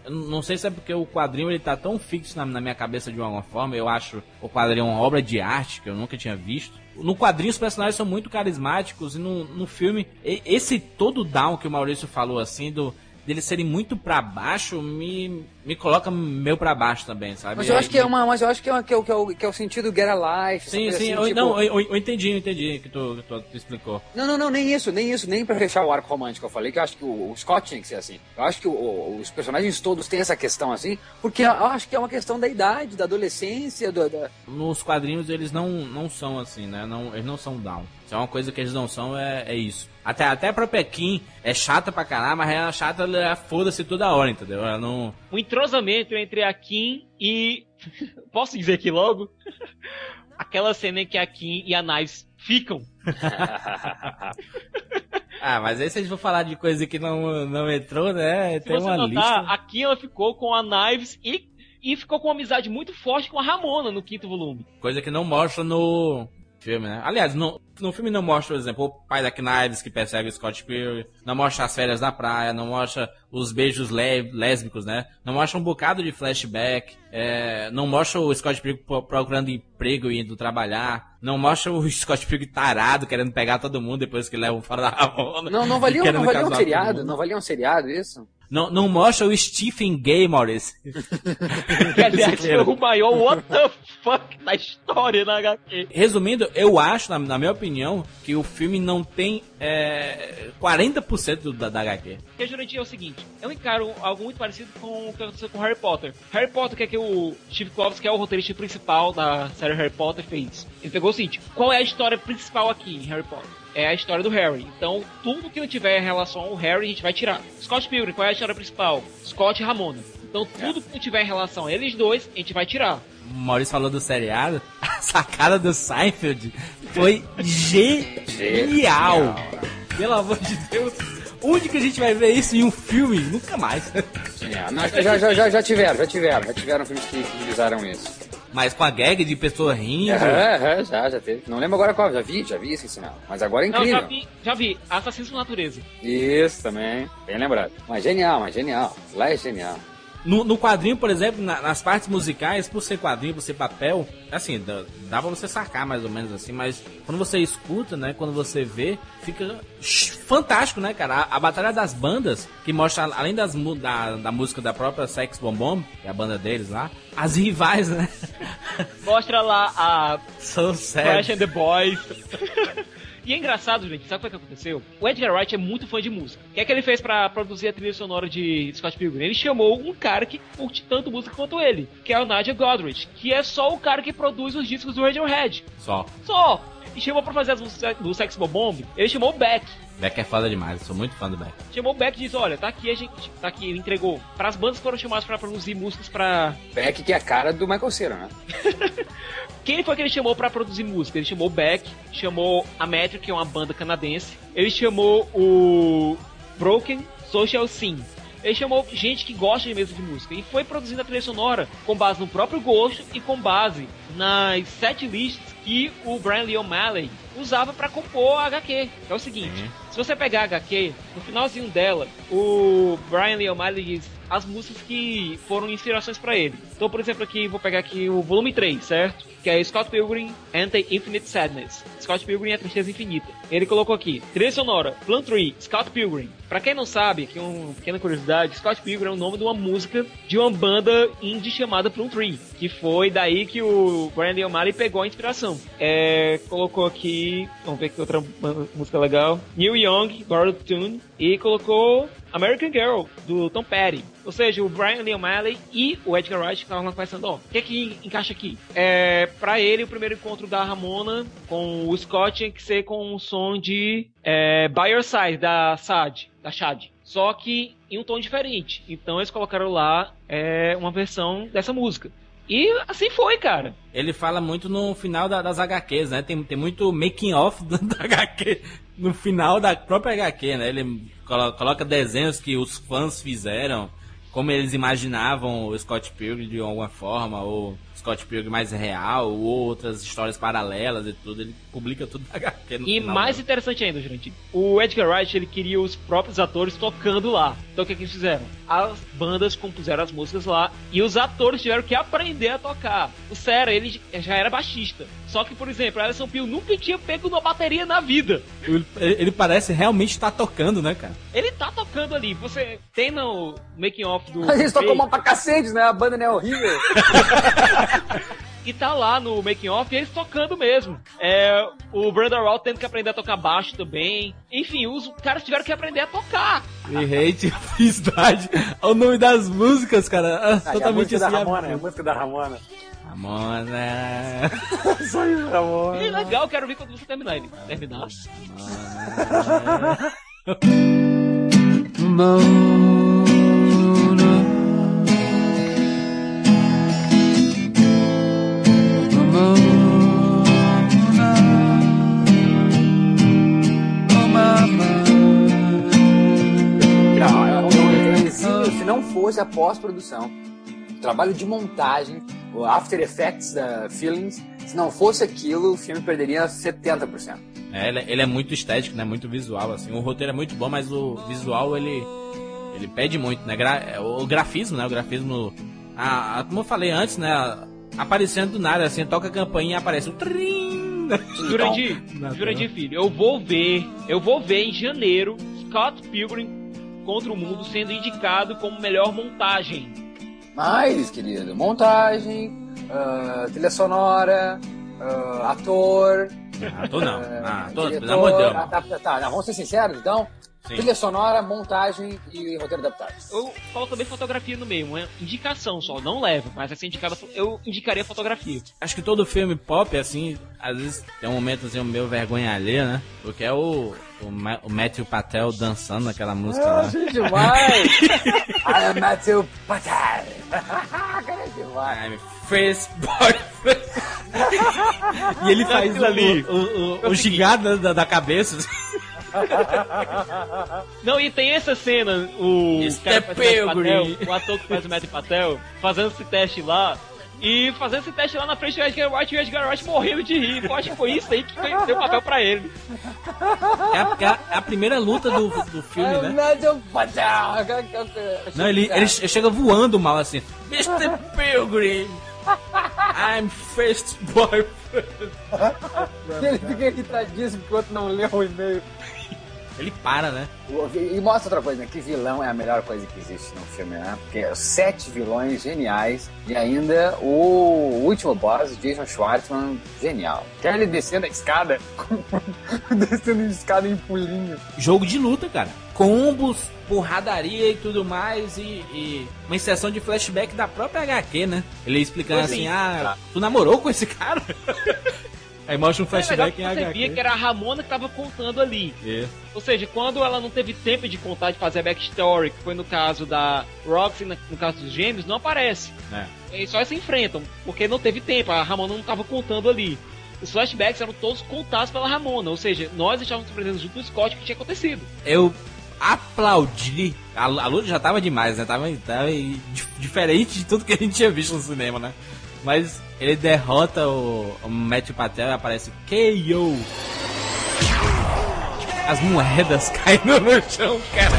Speaker 1: Não sei se é porque o quadrinho ele tá tão fixo na, na minha cabeça de alguma forma. Eu acho o quadrinho uma obra de arte que eu nunca tinha visto. No quadrinho os personagens são muito carismáticos e no, no filme esse todo down que o Maurício falou assim do deles serem muito pra baixo me, me coloca meio pra baixo também, sabe?
Speaker 2: Mas eu acho que é uma, mas eu acho que é, uma- que é, o, que é, o, que é o sentido get a life.
Speaker 1: Sim, sim,
Speaker 2: assim,
Speaker 1: eu,
Speaker 2: tipo-
Speaker 1: não, eu, eu entendi, eu entendi que tu, que tu, tu explicou.
Speaker 2: Não, não, não, nem isso, nem isso, nem pra fechar o arco romântico. Eu falei que eu acho que o, o Scott tinha que ser assim. Eu acho que o- o- os personagens todos têm essa questão assim, porque eu acho que é uma questão da idade, da adolescência, do, da...
Speaker 1: Nos quadrinhos eles não, não são assim, né? Não, eles não são down. Se é uma coisa que eles não são, é, é isso. Até, até a própria Kim é chata pra caralho, mas ela é chata, ela é foda-se toda hora, entendeu? Ela não.
Speaker 3: Um entrosamento entre a Kim e. (laughs) Posso dizer aqui logo? Aquela cena em que a Kim e a Knives ficam. (laughs)
Speaker 1: Ah, mas aí gente for falar de coisa que não, não entrou, né?
Speaker 3: Se
Speaker 1: Tem
Speaker 3: você
Speaker 1: uma
Speaker 3: notar,
Speaker 1: lista.
Speaker 3: a Kim ela ficou com a Knives e, e ficou com uma amizade muito forte com a Ramona no quinto volume.
Speaker 1: Coisa que não mostra no filme, né? Aliás, no, no filme não mostra, por exemplo, o pai da Knives que persegue o Scott Pilgrim, não mostra as férias na praia, não mostra os beijos lésbicos, né? Não mostra um bocado de flashback, é, não mostra o Scott Pilgrim pro- procurando emprego e indo trabalhar, não mostra o (laughs) Scott Pilgrim tarado querendo pegar todo mundo depois que leva fora da (laughs) Ramona.
Speaker 2: Não, não valia, não valia um seriado, não valia um seriado isso?
Speaker 1: Não, não mostra o Stephen Gay, Maurício.
Speaker 3: Que aliás foi o maior what the fuck da história na HQ.
Speaker 1: Resumindo, eu acho, na, na minha opinião, que o filme não tem é, 40% do- da, da HQ.
Speaker 3: Porque Jurandir é o seguinte, eu encaro algo muito parecido com o que aconteceu com Harry Potter. Harry Potter, que é que o Steve Kloves, que é o roteirista principal da série Harry Potter, fez. Ele pegou o seguinte, qual é a história principal aqui em Harry Potter? É a história do Harry. Então, tudo que não tiver relação ao Harry, a gente vai tirar. Scott Pilgrim, qual é a história principal? Scott e Ramona. Então, tudo que não tiver em relação a eles dois, a gente vai tirar.
Speaker 1: O Maurício falou do seriado, (laughs) a sacada do Seinfeld foi genial. Pelo amor de Deus. Onde que a gente vai ver isso em um filme? Nunca mais.
Speaker 2: É, não, já, já, já, já tiveram, já tiveram, já tiveram filmes que, que utilizaram isso.
Speaker 1: Mas com a gag de pessoa rindo.
Speaker 2: É, é, já, já teve. Não lembro agora qual, já vi, já vi esse sinal. Mas agora é
Speaker 3: Não,
Speaker 2: incrível.
Speaker 3: já vi, já vi. Assassinos por Natureza.
Speaker 2: Isso também, bem lembrado. Mas genial, mas genial. Lá é genial.
Speaker 1: No, no quadrinho, por exemplo, na- nas partes musicais, por ser quadrinho, por ser papel, assim, dá, dá pra você sacar mais ou menos assim, mas quando você escuta, né, quando você vê, fica fantástico, né, cara? A, a Batalha das Bandas, que mostra, além das, da, da música da própria Sex Bomb Bomb, que é a banda deles lá, as rivais, né?
Speaker 3: Mostra lá a
Speaker 1: So
Speaker 3: Flash and the Boys. (laughs) e é engraçado, gente, sabe o que aconteceu? O Edgar Wright é muito fã de música. O que é que ele fez pra produzir a trilha sonora de Scott Pilgrim? Ele chamou um cara que curte tanto música quanto ele, que é o Nigel Godrich, que é só o cara que produz os discos do Radiohead.
Speaker 1: Só.
Speaker 3: Só! E chamou pra fazer as músicas do Sex Bomb, ele chamou o Beck.
Speaker 1: Beck é foda demais, eu sou muito fã do Beck.
Speaker 3: Chamou o Beck e disse, olha, tá aqui a gente, tá aqui, ele entregou. Para as bandas que foram chamadas pra produzir músicas pra
Speaker 2: Beck, que é a cara do Michael Cera, né? (laughs)
Speaker 3: Quem foi que ele chamou pra produzir música? Ele chamou o Beck, chamou a Metric, que é uma banda canadense. Ele chamou o Broken Social Scene. Ele chamou gente que gosta de mesa de música e foi produzindo a trilha sonora com base no próprio gosto e com base nas set lists que o Brian Lee O'Malley usava para compor a HQ. É o seguinte,
Speaker 1: Sim.
Speaker 3: se você pegar a HQ, no finalzinho dela, o Brian Lee O'Malley diz as músicas que foram inspirações para ele. Então, por exemplo, aqui vou pegar aqui o volume 3, certo? Que é Scott Pilgrim and the Infinite Sadness. Scott Pilgrim e a Tristeza Infinita. Ele colocou aqui, trilha sonora, Plan 3, Scott Pilgrim. Pra quem não sabe, aqui uma pequena curiosidade, Scott Pilgrim é o nome de uma música de uma banda indie chamada Plum Tree, que foi daí que o Brian Lee O'Malley pegou a inspiração. É, colocou aqui, vamos ver que outra música legal, Neil Young, Borrowed Tune, e colocou American Girl, do Tom Petty. Ou seja, o Brian Lee O'Malley e o Edgar Wright estavam lá conversando, ó, o que é que encaixa aqui? É, pra ele, o primeiro encontro da Ramona com o Scott tinha que ser com um som de é, By Your Side, da Sad, da Shad. Só que em um tom diferente. Então eles colocaram lá é, uma versão dessa música. E assim foi, cara.
Speaker 1: Ele fala muito no final da- das HQs, né? Tem, tem muito making off (laughs) da, HQ no final da própria HQ, né? Ele colo- coloca desenhos que os fãs fizeram, como eles imaginavam o Scott Pilgrim de alguma forma, ou Scott Pilgrim mais real, ou outras histórias paralelas e tudo. Ele publica tudo na (laughs) HQ no
Speaker 3: E
Speaker 1: final,
Speaker 3: mais
Speaker 1: né?
Speaker 3: interessante ainda, Jurandir, o Edgar Wright ele queria os próprios atores tocando lá. Então o que, que eles fizeram? As bandas compuseram as músicas lá e os atores tiveram que aprender a tocar. O Sera, ele já era baixista. Só que, por exemplo, Alison Peel nunca tinha pego numa bateria na vida.
Speaker 1: Ele, ele parece realmente estar tocando, né, cara?
Speaker 3: Ele tá tocando ali. Você tem no making off do.
Speaker 2: Eles tocam mal pra cacete, né? A banda não é horrível. (laughs) (laughs)
Speaker 3: E tá lá no making off eles tocando mesmo. É, o Brandon Rawls tendo que aprender a tocar baixo também. Enfim, os caras tiveram que aprender a tocar.
Speaker 1: E hate, felicidade. Olha o nome das músicas, cara. Ah,
Speaker 2: Ah, e a
Speaker 1: totalmente
Speaker 2: música da
Speaker 1: assim.
Speaker 2: Ramona, a
Speaker 1: absurdo.
Speaker 2: música da Ramona.
Speaker 1: Ramona. (laughs)
Speaker 2: Só isso, Ramona.
Speaker 3: E legal, quero ver quando você terminar ele. Terminar.
Speaker 2: Não, (laughs) fosse a pós-produção, o trabalho de montagem, o After Effects da Feelings, se não fosse aquilo, o filme perderia 70%.
Speaker 1: É, ele, ele é muito estético, né? Muito visual, assim. O roteiro é muito bom, mas o visual, ele... Ele pede muito, né? Gra- é, o grafismo, né? O grafismo... A, a- como eu falei antes, né? Aparecendo do nada, assim, toca a campainha e aparece o... trim. (laughs)
Speaker 3: Jurandir,
Speaker 1: Não,
Speaker 3: Jurandir Filho, eu vou ver, eu vou ver em janeiro Scott Pilgrim contra o Mundo sendo indicado como melhor montagem.
Speaker 2: Mas, querido, montagem, ah, trilha sonora, ah, ator,
Speaker 1: Ator não.
Speaker 2: ah,
Speaker 1: Ah, ator,
Speaker 2: diretor,
Speaker 1: pelo amor de Deus.
Speaker 2: adapta- tá, não, vamos ser sinceros, então.
Speaker 1: Sim.
Speaker 2: Trilha sonora, montagem e roteiro adaptado.
Speaker 3: Eu coloco também fotografia no meio, uma indicação só, não leva, mas vai ser indicada, eu indicaria fotografia.
Speaker 1: Acho que todo filme pop, assim, às vezes tem um momento, assim, o meu vergonha alheia, né? Porque é o, o, Ma- o Matthew Patel dançando aquela música lá.
Speaker 2: demais! (laughs) I am Matthew Patel! Cara, é demais!
Speaker 1: I'm first boyfriend. e ele faz
Speaker 3: ali.
Speaker 1: o, o, o,
Speaker 3: o
Speaker 1: o da, da cabeça.
Speaker 3: Não, e tem essa cena, o,
Speaker 1: Mr.
Speaker 3: cara que faz o Matthew
Speaker 1: Pilgrim.
Speaker 3: Patel, o ator que faz o Matt Patel, fazendo esse teste lá, e fazendo esse teste lá na frente do Edgar Wright e o Edgar Wright morrendo de rir. Eu acho que foi isso aí que deu o papel pra ele.
Speaker 1: É a, é a- é a primeira luta do, do filme, né? Não, ele, ele che- chega voando mal assim. Mr. Pilgrim! I'm first boyfriend. (laughs)
Speaker 2: Ele fica irritadíssimo porque o outro não leu o e-mail.
Speaker 1: Ele para, né?
Speaker 2: E mostra outra coisa, né? Que vilão é a melhor coisa que existe no filme, né? Porque sete vilões geniais e ainda o último boss, Jason Schwartzman, genial. Quer ele descendo a escada, (laughs) descendo a escada em pulinho.
Speaker 1: Jogo de luta, cara. Combos, porradaria e tudo mais. E, e uma inserção de flashback da própria HQ, né? Ele explicando
Speaker 3: Pois
Speaker 1: assim:
Speaker 3: sim.
Speaker 1: ah, tu namorou com esse cara? (laughs) Aí mostra um flashback
Speaker 3: que
Speaker 1: em
Speaker 3: você
Speaker 1: HQ.
Speaker 3: via que era a Ramona que tava contando ali.
Speaker 1: É.
Speaker 3: Ou seja, quando ela não teve tempo de contar, de fazer a backstory, que foi no caso da Roxy, no caso dos gêmeos, não aparece.
Speaker 1: É.
Speaker 3: E só se enfrentam, porque não teve tempo, a Ramona não tava contando ali. Os flashbacks eram todos contados pela Ramona, ou seja, nós estávamos aprendendo junto com o Scott o que tinha acontecido.
Speaker 1: Eu aplaudir. A, a luta já tava demais, né? Tava, tava diferente de tudo que a gente tinha visto no cinema, né? Mas ele derrota o, o Matt Patel e aparece KO. As moedas (laughs) caindo no chão, cara.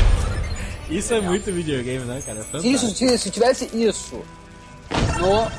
Speaker 1: Isso é muito videogame, né, cara?
Speaker 2: Se, isso, se, se tivesse isso no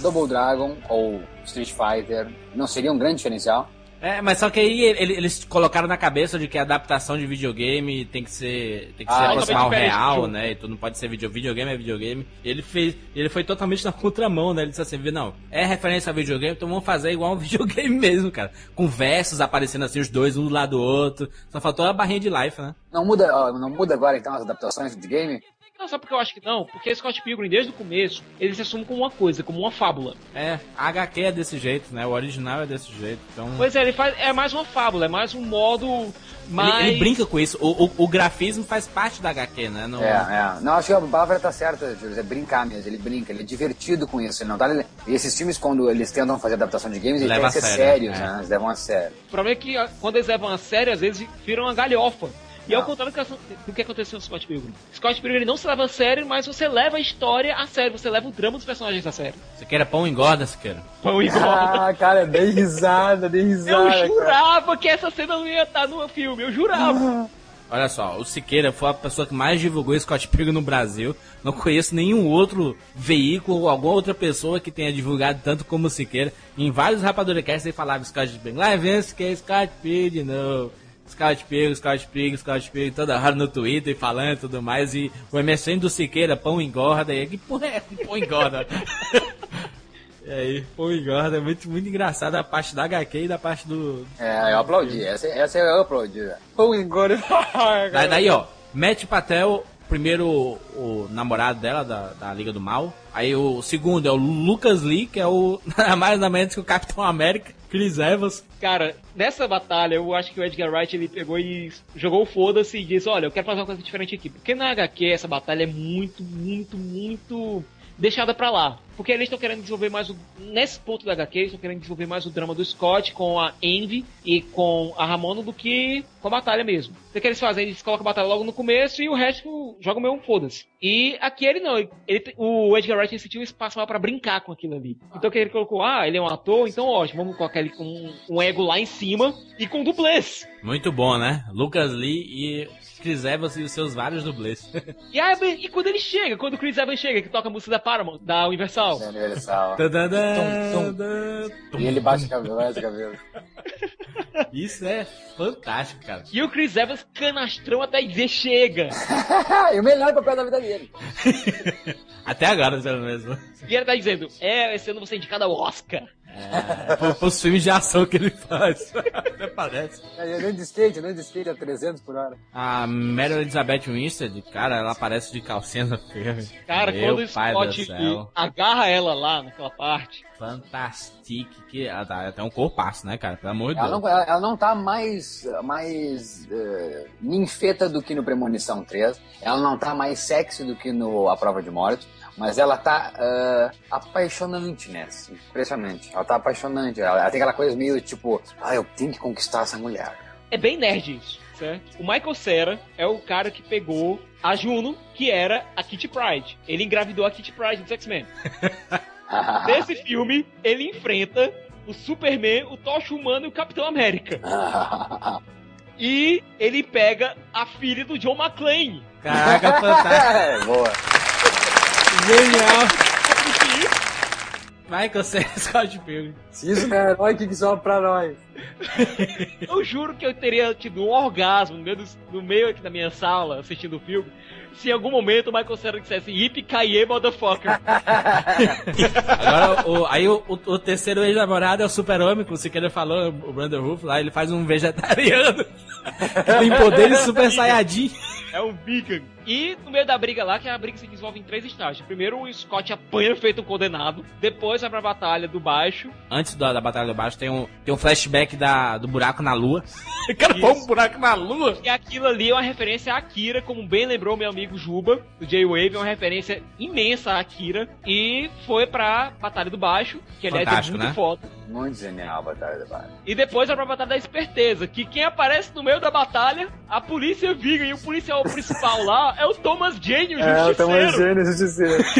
Speaker 2: Double Dragon ou Street Fighter, não seria um grande diferencial?
Speaker 1: É, mas só que aí eles colocaram na cabeça de que a adaptação de videogame tem que ser tem que ah, ser aproximar o real, né? E tudo não pode ser video, videogame é videogame. E ele fez, ele foi totalmente na contramão, né? Ele disse assim, não, é referência a videogame, então vamos fazer igual um (laughs) videogame mesmo, cara. Com versos aparecendo assim os dois um do lado do outro. Só faltou a barrinha de life, né?
Speaker 2: Não muda, não muda agora então as adaptações de game?
Speaker 3: Não, sabe porque eu acho que não? Porque Scott Pilgrim, desde o começo, ele se assume como uma coisa, como uma fábula.
Speaker 1: É, a HQ é desse jeito, né? O original é desse jeito. Então...
Speaker 3: Pois é, ele faz, é mais uma fábula, é mais um modo mais...
Speaker 1: Ele, ele brinca com isso. O, o, o, grafismo faz parte da HQ, né?
Speaker 2: Não... É, é. Não, acho que a palavra tá certa, Júlio. É brincar mesmo. Ele brinca, ele é divertido com isso. Ele não tá... E esses filmes, quando eles tentam fazer adaptação de games, eles têm que ser sérios, é. né? Eles levam a sério.
Speaker 3: O problema é que quando eles levam a sério, às vezes viram uma galhofa. E ao contrário do que aconteceu no Scott Pilgrim. Scott Pilgrim não se leva a sério, mas você leva a história a sério, você leva o drama dos personagens a sério.
Speaker 1: Você quer pão engorda, quer?
Speaker 2: Pão engorda. Ah, cara, dei risada, dei risada.
Speaker 3: Eu jurava cara. que essa cena não ia estar no filme, eu jurava.
Speaker 1: Olha só, o Siqueira foi a pessoa que mais divulgou Scott Pilgrim no Brasil. Não conheço nenhum outro veículo ou alguma outra pessoa que tenha divulgado tanto como o Siqueira. Em vários rapaduricasts ele falava Scott Pilgrim. Lá vem que é Scott Pilgrim de novo. Scout Pego, Scout Pego, Scout Pego, toda hora no Twitter falando e tudo mais. E o MSN do Siqueira, pão engorda. E que porra é pão engorda? (laughs) e aí, pão engorda. É muito, muito engraçado a parte da HQ e da parte do.
Speaker 2: É, eu aplaudi. Essa, essa eu aplaudi. Pão engorda. (laughs)
Speaker 1: daí, daí, ó, Matt Patel, primeiro o, namorado dela, da, da Liga do Mal. Aí o segundo é o Lucas Lee, que é o (laughs) mais ou menos que o Capitão América. Chris Evans.
Speaker 3: Cara, nessa batalha, eu acho que o Edgar Wright ele pegou e jogou o foda-se e disse: Olha, eu quero fazer uma coisa diferente aqui. Porque na HQ essa batalha é muito, muito, muito deixada pra lá. Porque eles estão querendo desenvolver mais o. Nesse ponto da HQ, eles estão querendo desenvolver mais o drama do Scott com a Envy e com a Ramona do que com a batalha mesmo. O que eles fazem? Eles colocam a batalha logo no começo e o resto joga meio um foda-se. E aqui ele não. Ele, o Edgar Wright sentiu um espaço lá pra brincar com aquilo ali. Então que ele colocou, ah, ele é um ator, então ótimo, vamos colocar ele com um, um ego lá em cima e com dublês.
Speaker 1: Muito bom, né? Lucas Lee e Chris Evans e os seus vários dublês. (laughs)
Speaker 3: e, aí, e quando ele chega, quando o Chris Evans chega, que toca a música da Paramount, da Universal.
Speaker 2: Da Universal. (laughs) tum, tum. E ele bate o cabelo, bate o cabelo. (laughs)
Speaker 1: Isso é fantástico, cara.
Speaker 3: E o Chris Evans canastrão até dizer chega.
Speaker 2: e o melhor papel da vida dele.
Speaker 1: até agora, pelo menos.
Speaker 3: E ele tá dizendo, é, esse ano você é indicado ao Oscar.
Speaker 1: É, os filmes de ação que ele faz. (laughs) Até parece.
Speaker 2: É, nem de skate, nem de skate a 300 por hora.
Speaker 1: A Mary Elizabeth Winstead, cara, ela aparece de calcinha no filme.
Speaker 3: Cara, Meu quando o Scott agarra ela lá naquela parte.
Speaker 1: Fantastic, que ela dá até um corpaço, né, cara? Pelo amor de
Speaker 2: ela
Speaker 1: Deus.
Speaker 2: Não, ela, ela, não tá mais, mais uh, ninfeta do que no Premonição 3. Ela não tá mais sexy do que no A Prova de Morte. Mas ela tá uh, apaixonante, né? Impressionante. Ela tá apaixonante. Ela, ela, tem aquela coisa meio tipo, ah, eu tenho que conquistar essa mulher.
Speaker 3: É bem nerd isso, certo? O Michael Cera é o cara que pegou a Juno, que era a Kitty Pride. Ele engravidou a Kitty Pride do X-Men. (laughs) Nesse filme, ele enfrenta o Superman, o Tocha Humano e o Capitão América. (laughs) e ele pega a filha do John McClane.
Speaker 1: Caraca, fantástico. (laughs)
Speaker 2: Boa.
Speaker 1: Genial. Michael Cera Scott Pilgrim.
Speaker 2: Se isso não é herói, o que, sobra pra nós?
Speaker 3: eu juro que eu teria tido um orgasmo no meio, do, no meio aqui da minha sala, assistindo o filme, se em algum momento o Michael Cera dissesse Yippee Kaye, motherfucker. (laughs)
Speaker 1: Agora, o, aí o, o, o terceiro ex-namorado é o super-homem, como você querer falou, o Brandon Roof lá, ele faz um vegetariano. (laughs) tem poderes super saiyajin.
Speaker 3: É um vegan. E no meio da briga lá, que a briga se desenvolve em três estágios. Primeiro o Scott apanha feito um condenado, depois vai pra batalha do baixo.
Speaker 1: Antes da, da Batalha do Baixo tem um, tem um flashback da, do buraco na lua. O (laughs) cara põe um buraco na lua.
Speaker 3: E aquilo ali é uma referência a Akira, como bem lembrou meu amigo Juba, do J-Wave, é uma referência imensa a Akira. E foi pra Batalha do Baixo, que aliás é muito
Speaker 1: né?
Speaker 3: foda.
Speaker 2: Muito genial a Batalha da Barra.
Speaker 3: E depois vai pra Batalha da Esperteza, que quem aparece no meio da batalha, a polícia viga, e o policial principal lá é o Thomas Jane, o
Speaker 2: É, o Thomas
Speaker 3: justiceiro.
Speaker 2: Jane, Justiceiro. (laughs)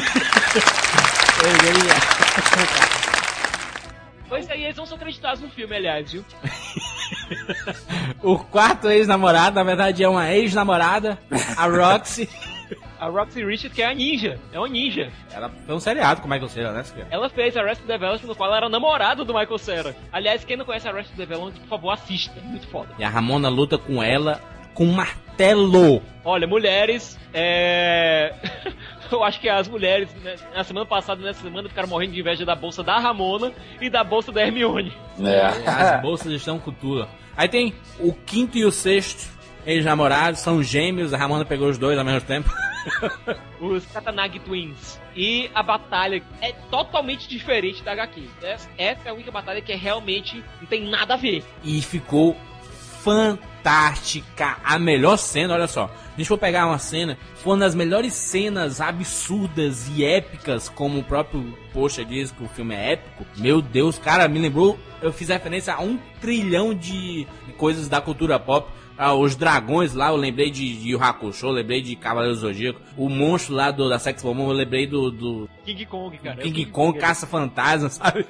Speaker 3: Pois aí, eles não são acreditados no filme, aliás, viu? (laughs)
Speaker 1: O quarto ex-namorado, na verdade, é uma ex-namorada, a Roxy.
Speaker 3: A Roxy Richard, que é a ninja, é uma ninja.
Speaker 1: Ela foi um seriado com o Michael Cera, né?
Speaker 3: Ela fez Arrested Development, no qual ela era namorada do Michael Cera. Aliás, quem não conhece Arrested Development, por favor, assista. Muito foda.
Speaker 1: E a Ramona luta com ela com um martelo.
Speaker 3: Olha, mulheres, é... (laughs) Eu acho que as mulheres, né, na semana passada e nessa semana, ficaram morrendo de inveja da bolsa da Ramona e da bolsa da Hermione.
Speaker 2: É.
Speaker 1: As bolsas estão com tudo. Aí tem o quinto e o sexto ex-namorados, são gêmeos, a Ramona pegou os dois ao mesmo tempo. (laughs)
Speaker 3: Os Katanagi Twins. E a batalha é totalmente diferente da HQ. Essa essa é a única batalha que é realmente não tem nada a ver.
Speaker 1: E ficou fantástica. A melhor cena, olha só. A gente pegar uma cena, foi uma das melhores cenas absurdas e épicas, como o próprio Poxa diz que o filme é épico. Meu Deus, cara, me lembrou. Eu fiz referência a um trilhão de coisas da cultura pop. Ah, os dragões lá, eu lembrei de, de Yu Hakusho, eu lembrei de Cavaleiro do Zodíaco. O monstro lá do, da Sex Bomb, eu lembrei do, do
Speaker 3: King Kong, cara. É o
Speaker 1: King Kong, Caça Fantasma, (laughs) sabe?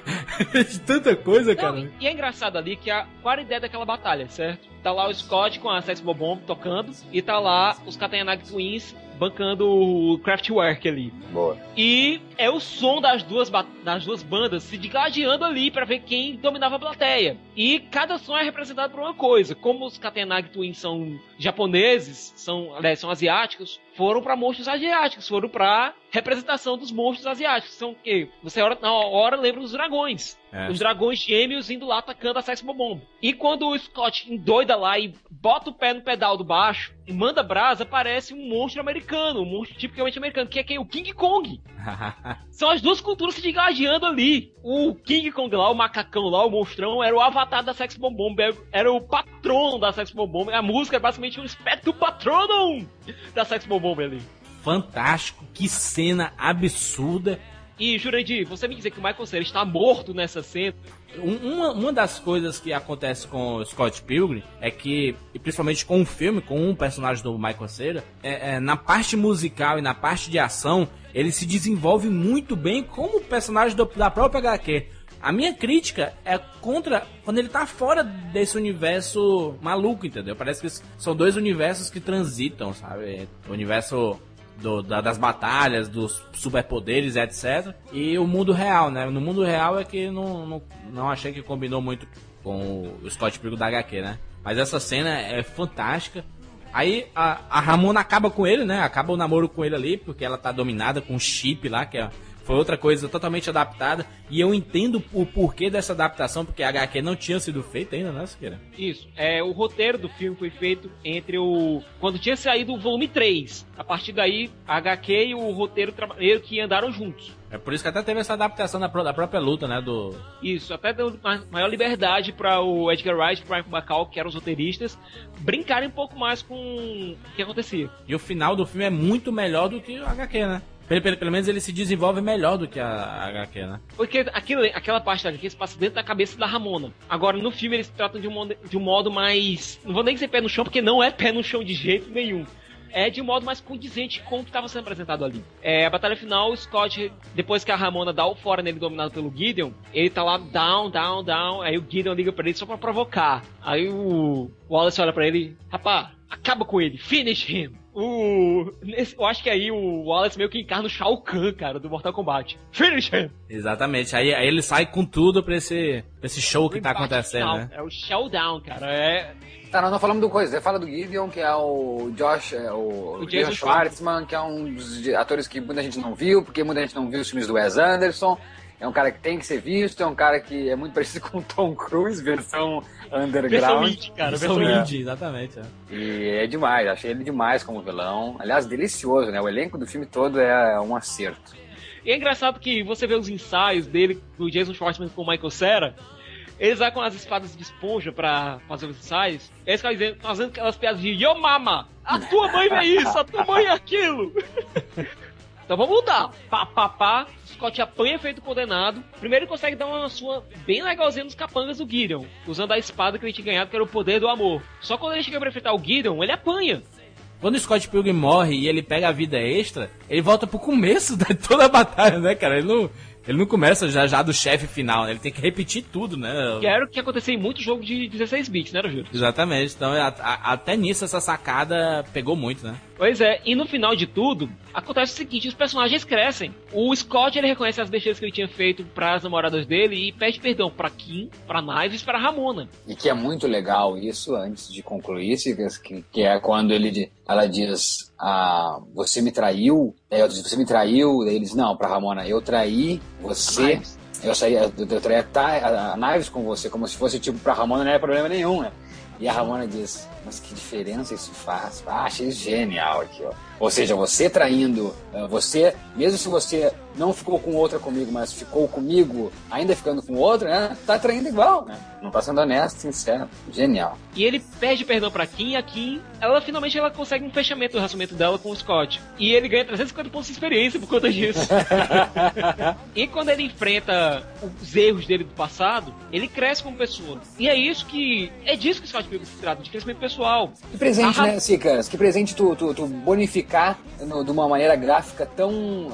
Speaker 1: de tanta coisa, cara.
Speaker 3: Não, e é engraçado ali que a, qual era a ideia daquela batalha, certo? Tá lá o Scott com a Sex Bomb tocando e tá lá os Katanagi Twins bancando o Kraftwerk ali.
Speaker 2: Boa.
Speaker 3: E é o som das duas, das duas bandas se digladiando ali pra ver quem dominava a plateia. E cada som é representado por uma coisa. Como os Katenag Twins são japoneses, são, aliás, são asiáticos, foram pra monstros asiáticos, foram pra representação dos monstros asiáticos. São o quê? Você hora, na hora lembra dos dragões.
Speaker 1: É.
Speaker 3: Os dragões gêmeos indo lá atacando a Sex Bomb. E quando o Scott endoida lá e bota o pé no pedal do baixo e manda brasa, aparece um monstro americano, um monstro tipicamente americano, que é quem? O King Kong. (laughs) São as duas culturas se digladiando ali. O King Kong lá, o macacão lá, o monstrão, era o avatar da Sex Bomb era o patrono da Sex Bomb Bomb. A música é basicamente um espectro patronum da Sex Bomb Bomb ali.
Speaker 1: Fantástico, que cena absurda.
Speaker 3: E, Jurandir, você me dizer que o Michael Cera está morto nessa cena,
Speaker 1: Um- Uma, uma das coisas que acontece com o Scott Pilgrim é que, e principalmente com o filme, com um personagem do Michael Cera, é, é, na parte musical e na parte de ação, ele se desenvolve muito bem como personagem do- da própria HQ. A minha crítica é contra quando ele tá fora desse universo maluco, entendeu? Parece que são dois universos que transitam, sabe? O universo do- da- das batalhas, dos superpoderes, etc. E o mundo real, né? No mundo real é que não, não, não achei que combinou muito com o Scott Pilgrim da HQ, né? Mas essa cena é fantástica. Aí a, a Ramona acaba com ele, né? Acaba o namoro com ele ali, porque ela tá dominada com o chip lá, que é, foi outra coisa totalmente adaptada. E eu entendo o porquê dessa adaptação, porque a HQ não tinha sido feita ainda, né, Siqueira?
Speaker 3: Isso. É, o roteiro do filme foi feito entre o. Quando tinha saído o volume 3. A partir daí, a HQ e o roteiro meio que andaram juntos.
Speaker 1: É por isso que até teve essa adaptação da, da própria luta, né? Do,
Speaker 3: Isso, até deu ma- maior liberdade para o Edgar Wright e o Brian Bacall, que eram os roteiristas, brincarem um pouco mais com o que acontecia.
Speaker 1: E o final do filme é muito melhor do que o HQ, né? Pelo, pelo, pelo menos ele se desenvolve melhor do que a, a HQ, né?
Speaker 3: Porque aquilo, aquela parte da HQ se passa dentro da cabeça da Ramona. Agora, no filme, eles tratam de um, modo, de um modo mais. Não vou nem dizer pé no chão, porque não é pé no chão de jeito nenhum. É de um modo mais condizente com o que estava sendo apresentado ali. É, a batalha final, o Scott, depois que a Ramona dá o fora nele dominado pelo Gideon, ele tá lá down, down, down. Aí o Gideon liga pra ele só pra provocar. Aí o Wallace olha pra ele, rapá, acaba com ele, finish him. O. nesse- eu acho que aí o Wallace meio que encarna o Shao Kahn, cara, do Mortal Kombat. Finish him!
Speaker 1: Exatamente. Aí, aí ele sai com tudo pra esse, pra esse show que tá acontecendo,
Speaker 3: final.
Speaker 1: né?
Speaker 3: É o showdown, cara. É.
Speaker 2: Tá, nós não falamos do coisa. Você fala do Gideon, que é o Josh, é o,
Speaker 3: O
Speaker 2: Jason Schwartzman, que é um dos atores que muita gente não viu, porque muita gente não viu os filmes do Wes Anderson. É um cara que tem que ser visto, é um cara que é muito parecido com o Tom Cruise, versão
Speaker 3: Versão
Speaker 2: underground.
Speaker 3: indie, cara.
Speaker 8: Versão
Speaker 3: Versão
Speaker 8: indie, exatamente. é.
Speaker 2: E é demais, achei ele demais como vilão. Aliás, delicioso, né? O elenco do filme todo é um acerto.
Speaker 3: E é engraçado que você vê os ensaios dele, do Jason Schwartzman com o Michael Cera, eles vai com as espadas de esponja pra fazer os ensaios, eles ficam dizendo- fazendo aquelas piadas de Yo mama, a tua mãe é isso, a tua mãe é aquilo. (laughs) então vamos lutar. Pá, pá, pá, Scott apanha feito condenado. Primeiro ele consegue dar uma sua bem legalzinha nos capangas do Gideon, usando a espada que ele tinha ganhado, que era o poder do amor. Só quando ele chega pra enfrentar o Gideon, ele apanha.
Speaker 8: Quando o Scott Pilgrim morre e ele pega a vida extra, ele volta pro começo (laughs) de toda a batalha, né, cara? Ele não, ele não começa já já do chefe final, né? Ele tem que repetir tudo, né?
Speaker 3: Que era o que acontecia em muito jogo de 16 bits, né, Júlio?
Speaker 8: Exatamente. Então, a- a- até nisso, essa sacada pegou muito, né?
Speaker 3: Pois é, e no final de tudo, acontece o seguinte, os personagens crescem. O Scott, ele reconhece as besteiras que ele tinha feito pras namoradas dele e pede perdão pra Kim, pra Knives e pra Ramona.
Speaker 2: E que é muito legal isso, antes de concluir, que, que é quando ele, ela diz, ah, você me traiu, aí ela diz, você me traiu, daí ele diz, não, pra Ramona, eu traí você,
Speaker 3: Knives.
Speaker 2: eu, saí, eu, eu traí a, a, a Knives com você, como se fosse, tipo, pra Ramona não era problema nenhum, né? E a Ramona diz, mas que diferença isso faz? Ah, achei genial aqui, ó. Ou seja, você traindo, eh, você, mesmo se você não ficou com outra comigo, mas ficou comigo, ainda ficando com outra, né? Tá traindo igual, né? Não tá sendo honesto, sincero. Genial.
Speaker 3: E ele pede perdão pra Kim e a Kim, ela finalmente ela consegue um fechamento do relacionamento dela com o Scott. E ele ganha 350 pontos de experiência por conta disso. (laughs) e quando ele enfrenta os erros dele do passado, ele cresce como pessoa. E é isso que. É disso que o Scott Pilgrim se trata, de crescimento pessoal.
Speaker 2: Que presente,
Speaker 3: Ah,
Speaker 2: né, Sicas? Que presente tu, tu, tu bonificar no- de uma maneira gráfica tão,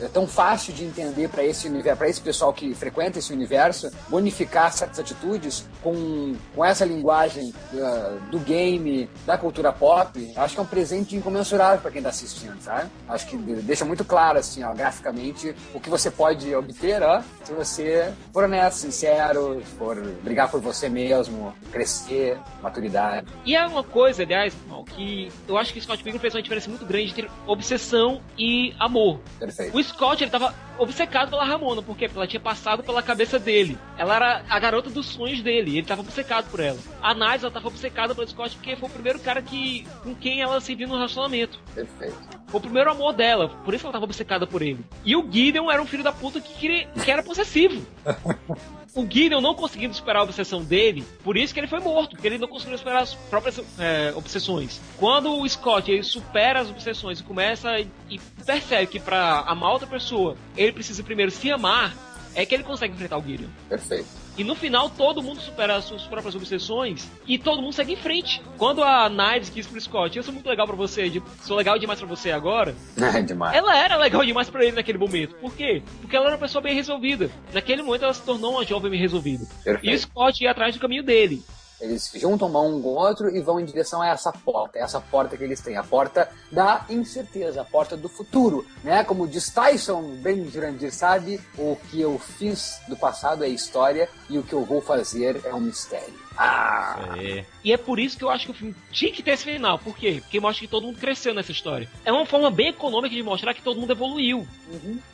Speaker 2: eh, tão fácil de entender para esse universo, para esse pessoal que frequenta esse universo, bonificar certas atitudes com, com essa linguagem eh, do game, da cultura pop. Acho que é um presente incomensurável para quem tá assistindo, sabe? Acho que de- deixa muito claro, assim, ó, graficamente, o que você pode obter, ó, se você for honesto, sincero, for brigar por você mesmo, crescer, maturidade.
Speaker 3: E é uma coisa, aliás, que eu acho que o Scott Pilgrim fez uma diferença muito grande entre obsessão e amor.
Speaker 2: Perfeito.
Speaker 3: O Scott, ele tava obcecado pela Ramona? Porque ela tinha passado pela cabeça dele. Ela era a garota dos sonhos dele, ele tava obcecado por ela. A Nice, ela tava obcecada pelo Scott porque foi o primeiro cara que com quem ela se viu no relacionamento.
Speaker 2: Perfeito.
Speaker 3: Foi o primeiro amor dela, por isso ela tava obcecada por ele. E o Gideon era um filho da puta que, queria, que era possessivo. (laughs) O Gideon não conseguindo superar a obsessão dele, por isso que ele foi morto, porque ele não conseguiu superar as próprias é, obsessões. Quando o Scott ele supera as obsessões e começa e, percebe que pra amar outra pessoa, ele precisa primeiro se amar, é que ele consegue enfrentar o Gideon.
Speaker 2: Perfeito.
Speaker 3: E no final todo mundo supera as suas próprias obsessões e todo mundo segue em frente. Quando a Knives quis pro Scott, eu sou muito legal pra você, sou legal demais pra você agora, (laughs)
Speaker 2: É demais.
Speaker 3: ela era legal demais pra ele naquele momento. Por quê? Porque ela era uma pessoa bem resolvida. Naquele momento ela se tornou uma jovem bem resolvida. E o
Speaker 2: Perfeito.
Speaker 3: Scott ia atrás do caminho dele.
Speaker 2: Eles se juntam um com o outro e vão em direção a essa porta, essa porta que eles têm, a porta da incerteza, a porta do futuro, né? Como diz Tyson, bem Jurandir sabe, o que eu fiz do passado é história e o que eu vou fazer é um mistério. Ah!
Speaker 8: É.
Speaker 3: E é por isso que eu acho que o filme tinha que ter esse final. Por quê? Porque mostra que todo mundo cresceu nessa história. É uma forma bem econômica de mostrar que todo mundo evoluiu.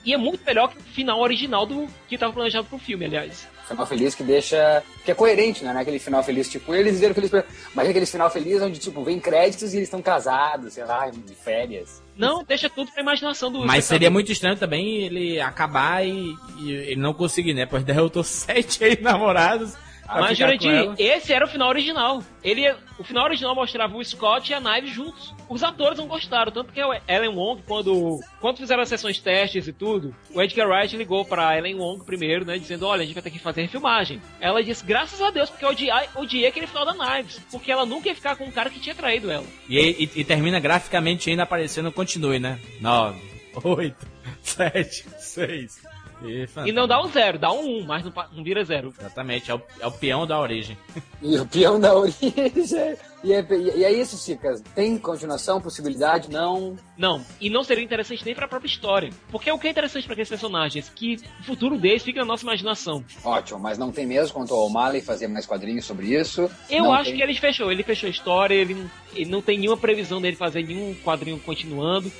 Speaker 3: E é muito melhor que o final original do que estava planejado pro filme, aliás.
Speaker 2: Final feliz que deixa. que é coerente, né? Não é aquele final feliz, tipo, eles viram feliz. pra- Mas é aquele final feliz onde, tipo, vem créditos e eles estão casados, sei lá, de férias.
Speaker 3: Não, deixa tudo pra imaginação do
Speaker 8: Mas seria muito estranho também ele acabar e, e ele não conseguir, né? Pois (laughs) derrotou sete ex-namorados.
Speaker 3: Mas, Jurandir, esse era o final original. Ele, o final original mostrava o Scott e a Knives juntos. Os atores não gostaram, tanto que a Ellen Wong, quando, quando fizeram as sessões testes e tudo, o Edgar Wright ligou pra Ellen Wong primeiro, né, dizendo, olha, a gente vai ter que fazer refilmagem. Ela disse, graças a Deus, porque eu odiei, odiei aquele final da Knives, porque ela nunca ia ficar com um cara que tinha traído ela.
Speaker 8: E, e- e termina graficamente ainda aparecendo continue, né? Nove, oito, (laughs) sete, seis. E,
Speaker 3: E não dá um zero, dá um um, mas não, não vira zero.
Speaker 8: Exatamente, é o, é o peão da origem. (laughs)
Speaker 2: E o peão da origem. (laughs) E é, e é isso, Cicas. Tem continuação, possibilidade? Não.
Speaker 3: Não, e não seria interessante nem pra própria história. Porque o que é interessante pra aqueles personagens? Que o futuro deles fica na nossa imaginação.
Speaker 2: Ótimo, mas não tem mesmo quanto ao O'Malley fazer mais quadrinhos sobre isso.
Speaker 3: Eu
Speaker 2: Não
Speaker 3: acho
Speaker 2: tem.
Speaker 3: que ele fechou, ele fechou a história, ele, ele não tem nenhuma previsão dele fazer nenhum quadrinho continuando.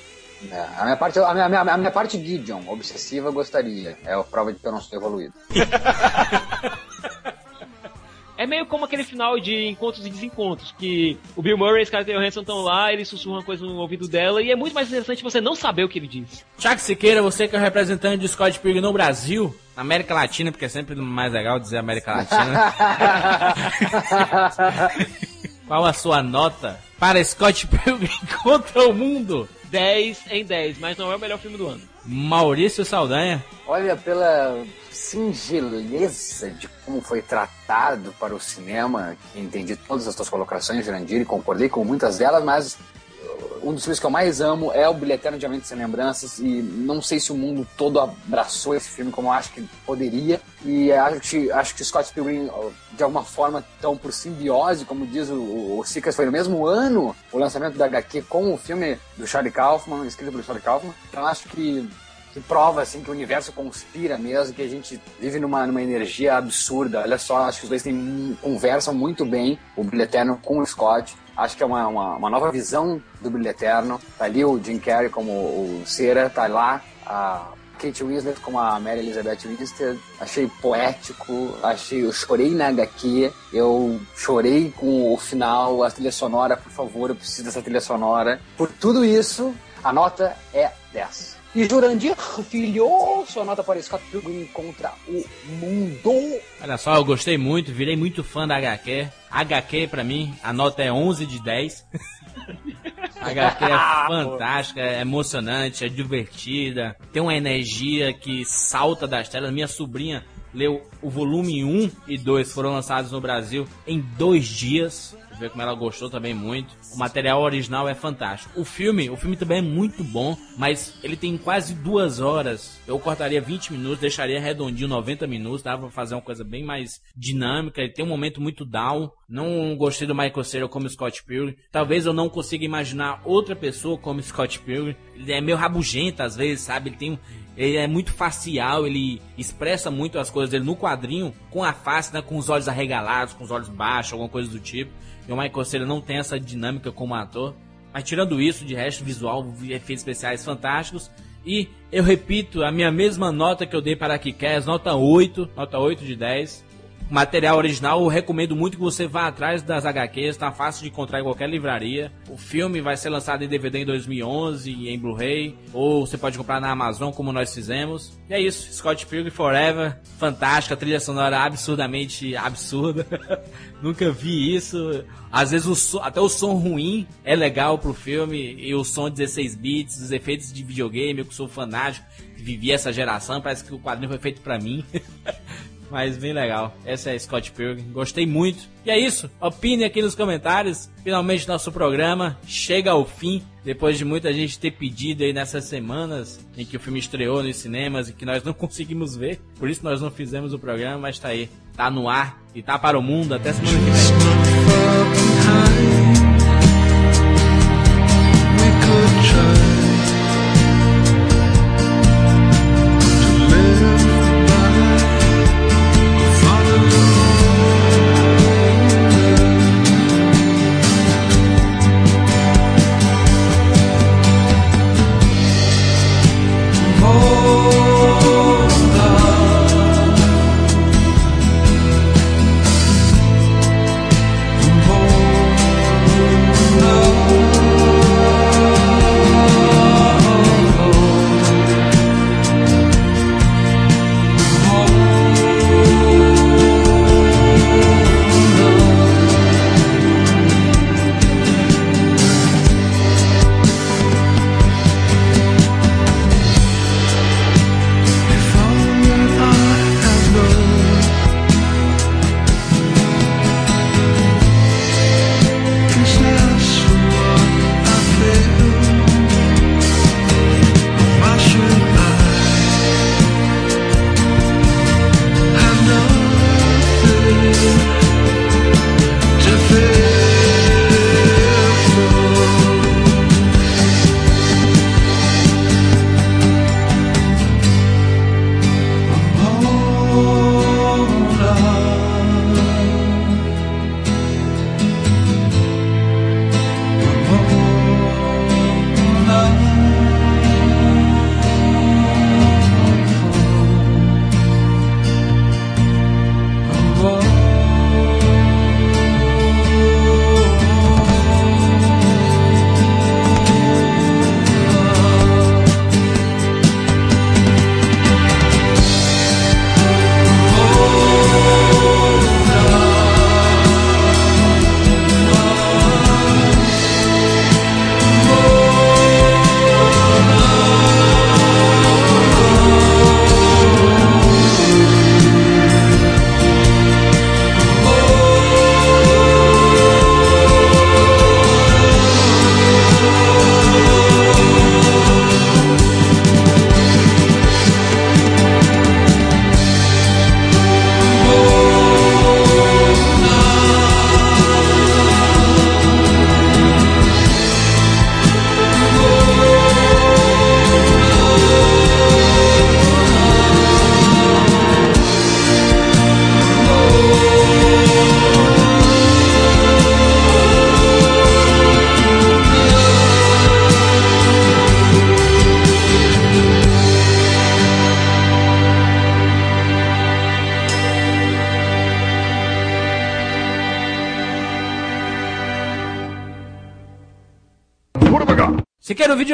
Speaker 2: É, a, minha parte, a, minha, a, minha, a minha parte Gideon, obsessiva, gostaria. É a prova de que eu não sou evoluído.
Speaker 3: É meio como aquele final de Encontros e Desencontros, que o Bill Murray e Scarlett Johansson estão lá, ele sussurra uma coisa no ouvido dela, e é muito mais interessante você não saber o que ele diz.
Speaker 1: Tiago Siqueira, você que é o representante de Scott Pilgrim no Brasil, na América Latina, porque é sempre mais legal dizer América Latina. (laughs) Qual a sua nota para Scott Pilgrim (laughs) contra o mundo?
Speaker 3: 10 em 10, mas não é o melhor filme do ano.
Speaker 1: Maurício Saldanha.
Speaker 2: Olha, pela singeleza de como foi tratado para o cinema, entendi todas as tuas colocações, Jurandir, e concordei com muitas delas, mas um dos filmes que eu mais amo é o Bilheteiro de Amentes Sem Lembranças e não sei se o mundo todo abraçou esse filme como eu acho que poderia e acho que, acho que Scott Pilgrim de alguma forma tão por simbiose, como diz o, o Sikas, foi no mesmo ano o lançamento da HQ com o filme do Charlie Kaufman, escrito pelo Charlie Kaufman, então acho que que prova assim que o universo conspira mesmo, que a gente vive numa, numa energia absurda. Olha só, acho que os dois têm, conversam muito bem, o Brilho Eterno com o Scott. Acho que é uma, uma, uma, nova visão do Brilho Eterno. Tá ali o Jim Carrey como o Cera, tá lá a Kate Winslet como a Mary Elizabeth Winstead. Achei poético, achei, eu chorei na HQ, eu chorei com o final, a trilha sonora, por favor, eu preciso dessa trilha sonora. Por tudo isso, a nota é 10. E Jurandir Filho, sua nota para Scott Pilgrim contra o mundo.
Speaker 1: Olha só, eu gostei muito, virei muito fã da HQ. HQ pra mim, a nota é 11 de 10. A HQ é fantástica, é emocionante, é divertida, tem uma energia que salta das telas. Minha sobrinha leu o volume 1 e 2 foram lançados no Brasil em dois dias ver como ela gostou também muito. O material original é fantástico. O filme, o filme também é muito bom, mas ele tem quase duas horas. Eu cortaria 20 minutos, deixaria redondinho 90 minutos, dava pra fazer uma coisa bem mais dinâmica. Ele tem um momento muito down. Não gostei do Michael Cera como Scott Pilgrim. Talvez eu não consiga imaginar outra pessoa como Scott Pilgrim. Ele é meio rabugento às vezes, sabe? Ele tem ele é muito facial, ele expressa muito as coisas dele no quadrinho, com a face, né, com os olhos arregalados, com os olhos baixos, alguma coisa do tipo. E o Michael Cera não tem essa dinâmica como ator. Mas tirando isso, de resto, visual, efeitos especiais fantásticos. E eu repito a minha mesma nota que eu dei para Kikés, nota 8, nota 8 de 10 material original, eu recomendo muito que você vá atrás das HQs, tá fácil de encontrar em qualquer livraria. O filme vai ser lançado em DVD em 2011 e em Blu-ray, ou você pode comprar na Amazon como nós fizemos. E é isso, Scott Pilgrim Forever, fantástica, trilha sonora absurdamente absurda. (laughs) Nunca vi isso. Às vezes o som, até o som ruim é legal pro filme e o som 16 bits, os efeitos de videogame, eu que sou fanático, vivi essa geração, parece que o quadrinho foi feito para mim. (laughs) Mas bem legal. Essa é Scott Pilgrim. Gostei muito. E é isso. Opine aqui nos comentários. Finalmente nosso programa chega ao fim. Depois de muita gente ter pedido aí nessas semanas em que o filme estreou nos cinemas e que nós não (laughs) conseguimos ver. Por isso nós não fizemos o programa, mas tá aí. Tá no ar e tá para o mundo. Até semana que vem.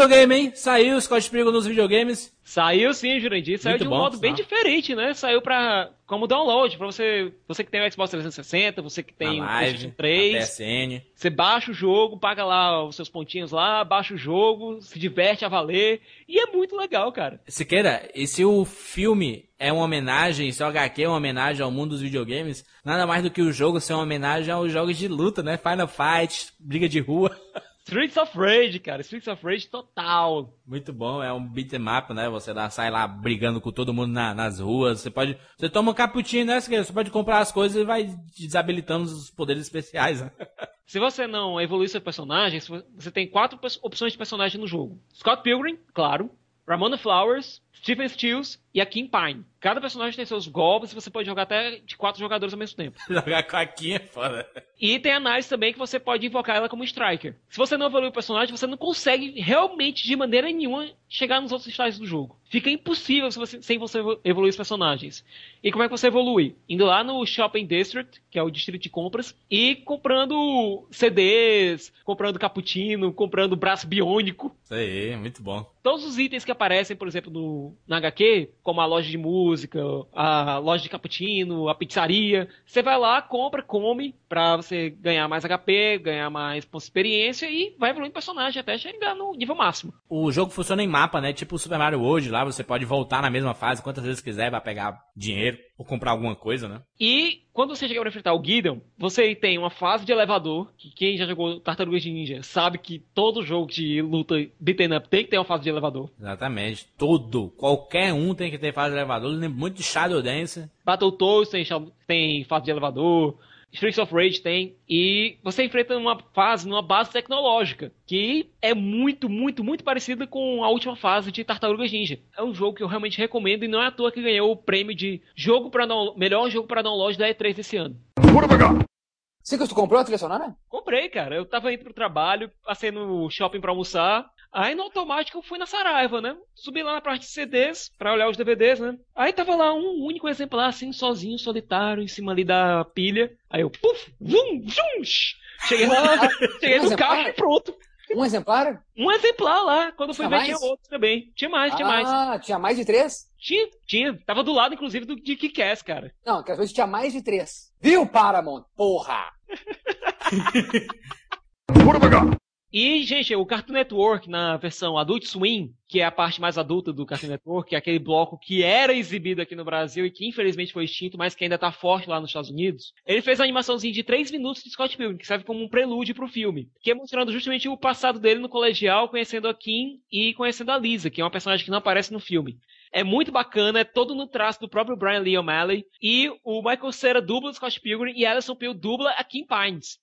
Speaker 1: Videogame, hein? Saiu o Scott Pilgrim nos videogames.
Speaker 3: Saiu sim, Jurandir. Saiu
Speaker 1: Muito
Speaker 3: de um
Speaker 1: bom,
Speaker 3: modo bem
Speaker 1: sinal.
Speaker 3: diferente, né? Saiu pra, como download, pra você, você que tem o Xbox 360, você que tem
Speaker 1: Na
Speaker 3: o
Speaker 1: live,
Speaker 3: PlayStation
Speaker 1: na
Speaker 3: 3.
Speaker 1: PSN.
Speaker 3: Você baixa o jogo, paga lá os seus pontinhos lá, baixa o jogo, se diverte a valer. E é muito legal, cara.
Speaker 1: Siqueira, e se o filme é uma homenagem, se o HQ é uma homenagem ao mundo dos videogames, nada mais do que o jogo ser uma homenagem aos jogos de luta, né? Final Fight, briga de rua. (laughs)
Speaker 3: Streets of Rage, cara. Streets of Rage total.
Speaker 1: Muito bom, é um beat'em up, né? Você dá, sai lá brigando com todo mundo na- nas ruas. Você pode. Você toma um cappuccino, né? Você pode comprar as coisas e vai desabilitando os poderes especiais, né? (laughs)
Speaker 3: Se você não evoluir seu personagem, você tem quatro opções de personagem no jogo. Scott Pilgrim, claro. Ramona Flowers, Stephen Stills e a Kim Pine. Cada personagem tem seus golpes e você pode jogar até de quatro jogadores ao mesmo tempo. (laughs)
Speaker 1: Jogar com a Kim é foda.
Speaker 3: E tem a Nice também que você pode invocar ela como Striker. Se você não evoluir o personagem, você não consegue realmente de maneira nenhuma chegar nos outros estágios do jogo. Fica impossível se você- sem você evo- evoluir os personagens. E como é que você evolui? Indo lá no Shopping District, que é o distrito de compras, e comprando CDs, comprando cappuccino, comprando braço biônico.
Speaker 1: Isso aí, muito bom.
Speaker 3: Todos os itens que aparecem, por exemplo, no, na HQ, como a loja de música, a loja de cappuccino, a pizzaria, você vai lá, compra, come, pra você ganhar mais HP, ganhar mais experiência e vai evoluindo o personagem até chegar no nível máximo.
Speaker 1: O jogo funciona em mapa, né? Tipo o Super Mario World lá, você pode voltar na mesma fase quantas vezes quiser, vai pegar dinheiro ou comprar alguma coisa, né?
Speaker 3: E quando você chega pra enfrentar o Gideon, você tem uma fase de elevador, que quem já jogou Tartarugas de Ninja sabe que todo jogo de luta beaten up tem que ter uma fase de elevador.
Speaker 1: Exatamente. Todo, qualquer um tem que ter fase de elevador. Lembro muito de Shadow Dance.
Speaker 3: Battletoads tem, tem fase de elevador, Streets of Rage tem, e você enfrenta uma fase numa base tecnológica, que é muito, muito, muito parecida com a última fase de Tartarugas Ninja. É um jogo que eu realmente recomendo e não é à toa que ganhou o prêmio de jogo para melhor jogo para download da E3 desse ano.
Speaker 2: Silas, tu comprou a trilha sonora?
Speaker 3: Comprei, cara. Eu tava indo pro trabalho, passei no shopping pra almoçar. Aí no automático eu fui na Saraiva, né? Subi lá na parte de CDs pra olhar os DVDs, né? Aí tava lá um único exemplar, assim, sozinho, solitário, em cima ali da pilha. Aí eu, puf, vum, zum, shh. Cheguei lá, (laughs) cheguei no
Speaker 2: exemplar?
Speaker 3: carro e pronto.
Speaker 2: Um exemplar?
Speaker 3: Um exemplar lá. Quando eu fui
Speaker 2: Tinha
Speaker 3: ver, tinha outro também. Tinha mais, tinha mais.
Speaker 2: Ah, tinha mais de três?
Speaker 3: Tinha, tinha. Tava do lado, inclusive, do de Kick-Ass, cara.
Speaker 2: Não, que às vezes tinha mais de três. Viu, Paramount? Porra! (laughs) (laughs)
Speaker 3: E, gente, o Cartoon Network, na versão Adult Swim, que é a parte mais adulta do Cartoon Network, que é aquele bloco que era exibido aqui no Brasil e que infelizmente foi extinto, mas que ainda tá forte lá nos Estados Unidos, ele fez uma animaçãozinha de 3 minutos de Scott Pilgrim, que serve como um prelúdio pro filme, que é mostrando justamente o passado dele no colegial, conhecendo a Kim e conhecendo a Lisa, que é uma personagem que não aparece no filme. É muito bacana, é todo no traço do próprio Brian Lee O'Malley, e o Michael Cera dubla Scott Pilgrim e Alison Pill dubla a Kim Pines.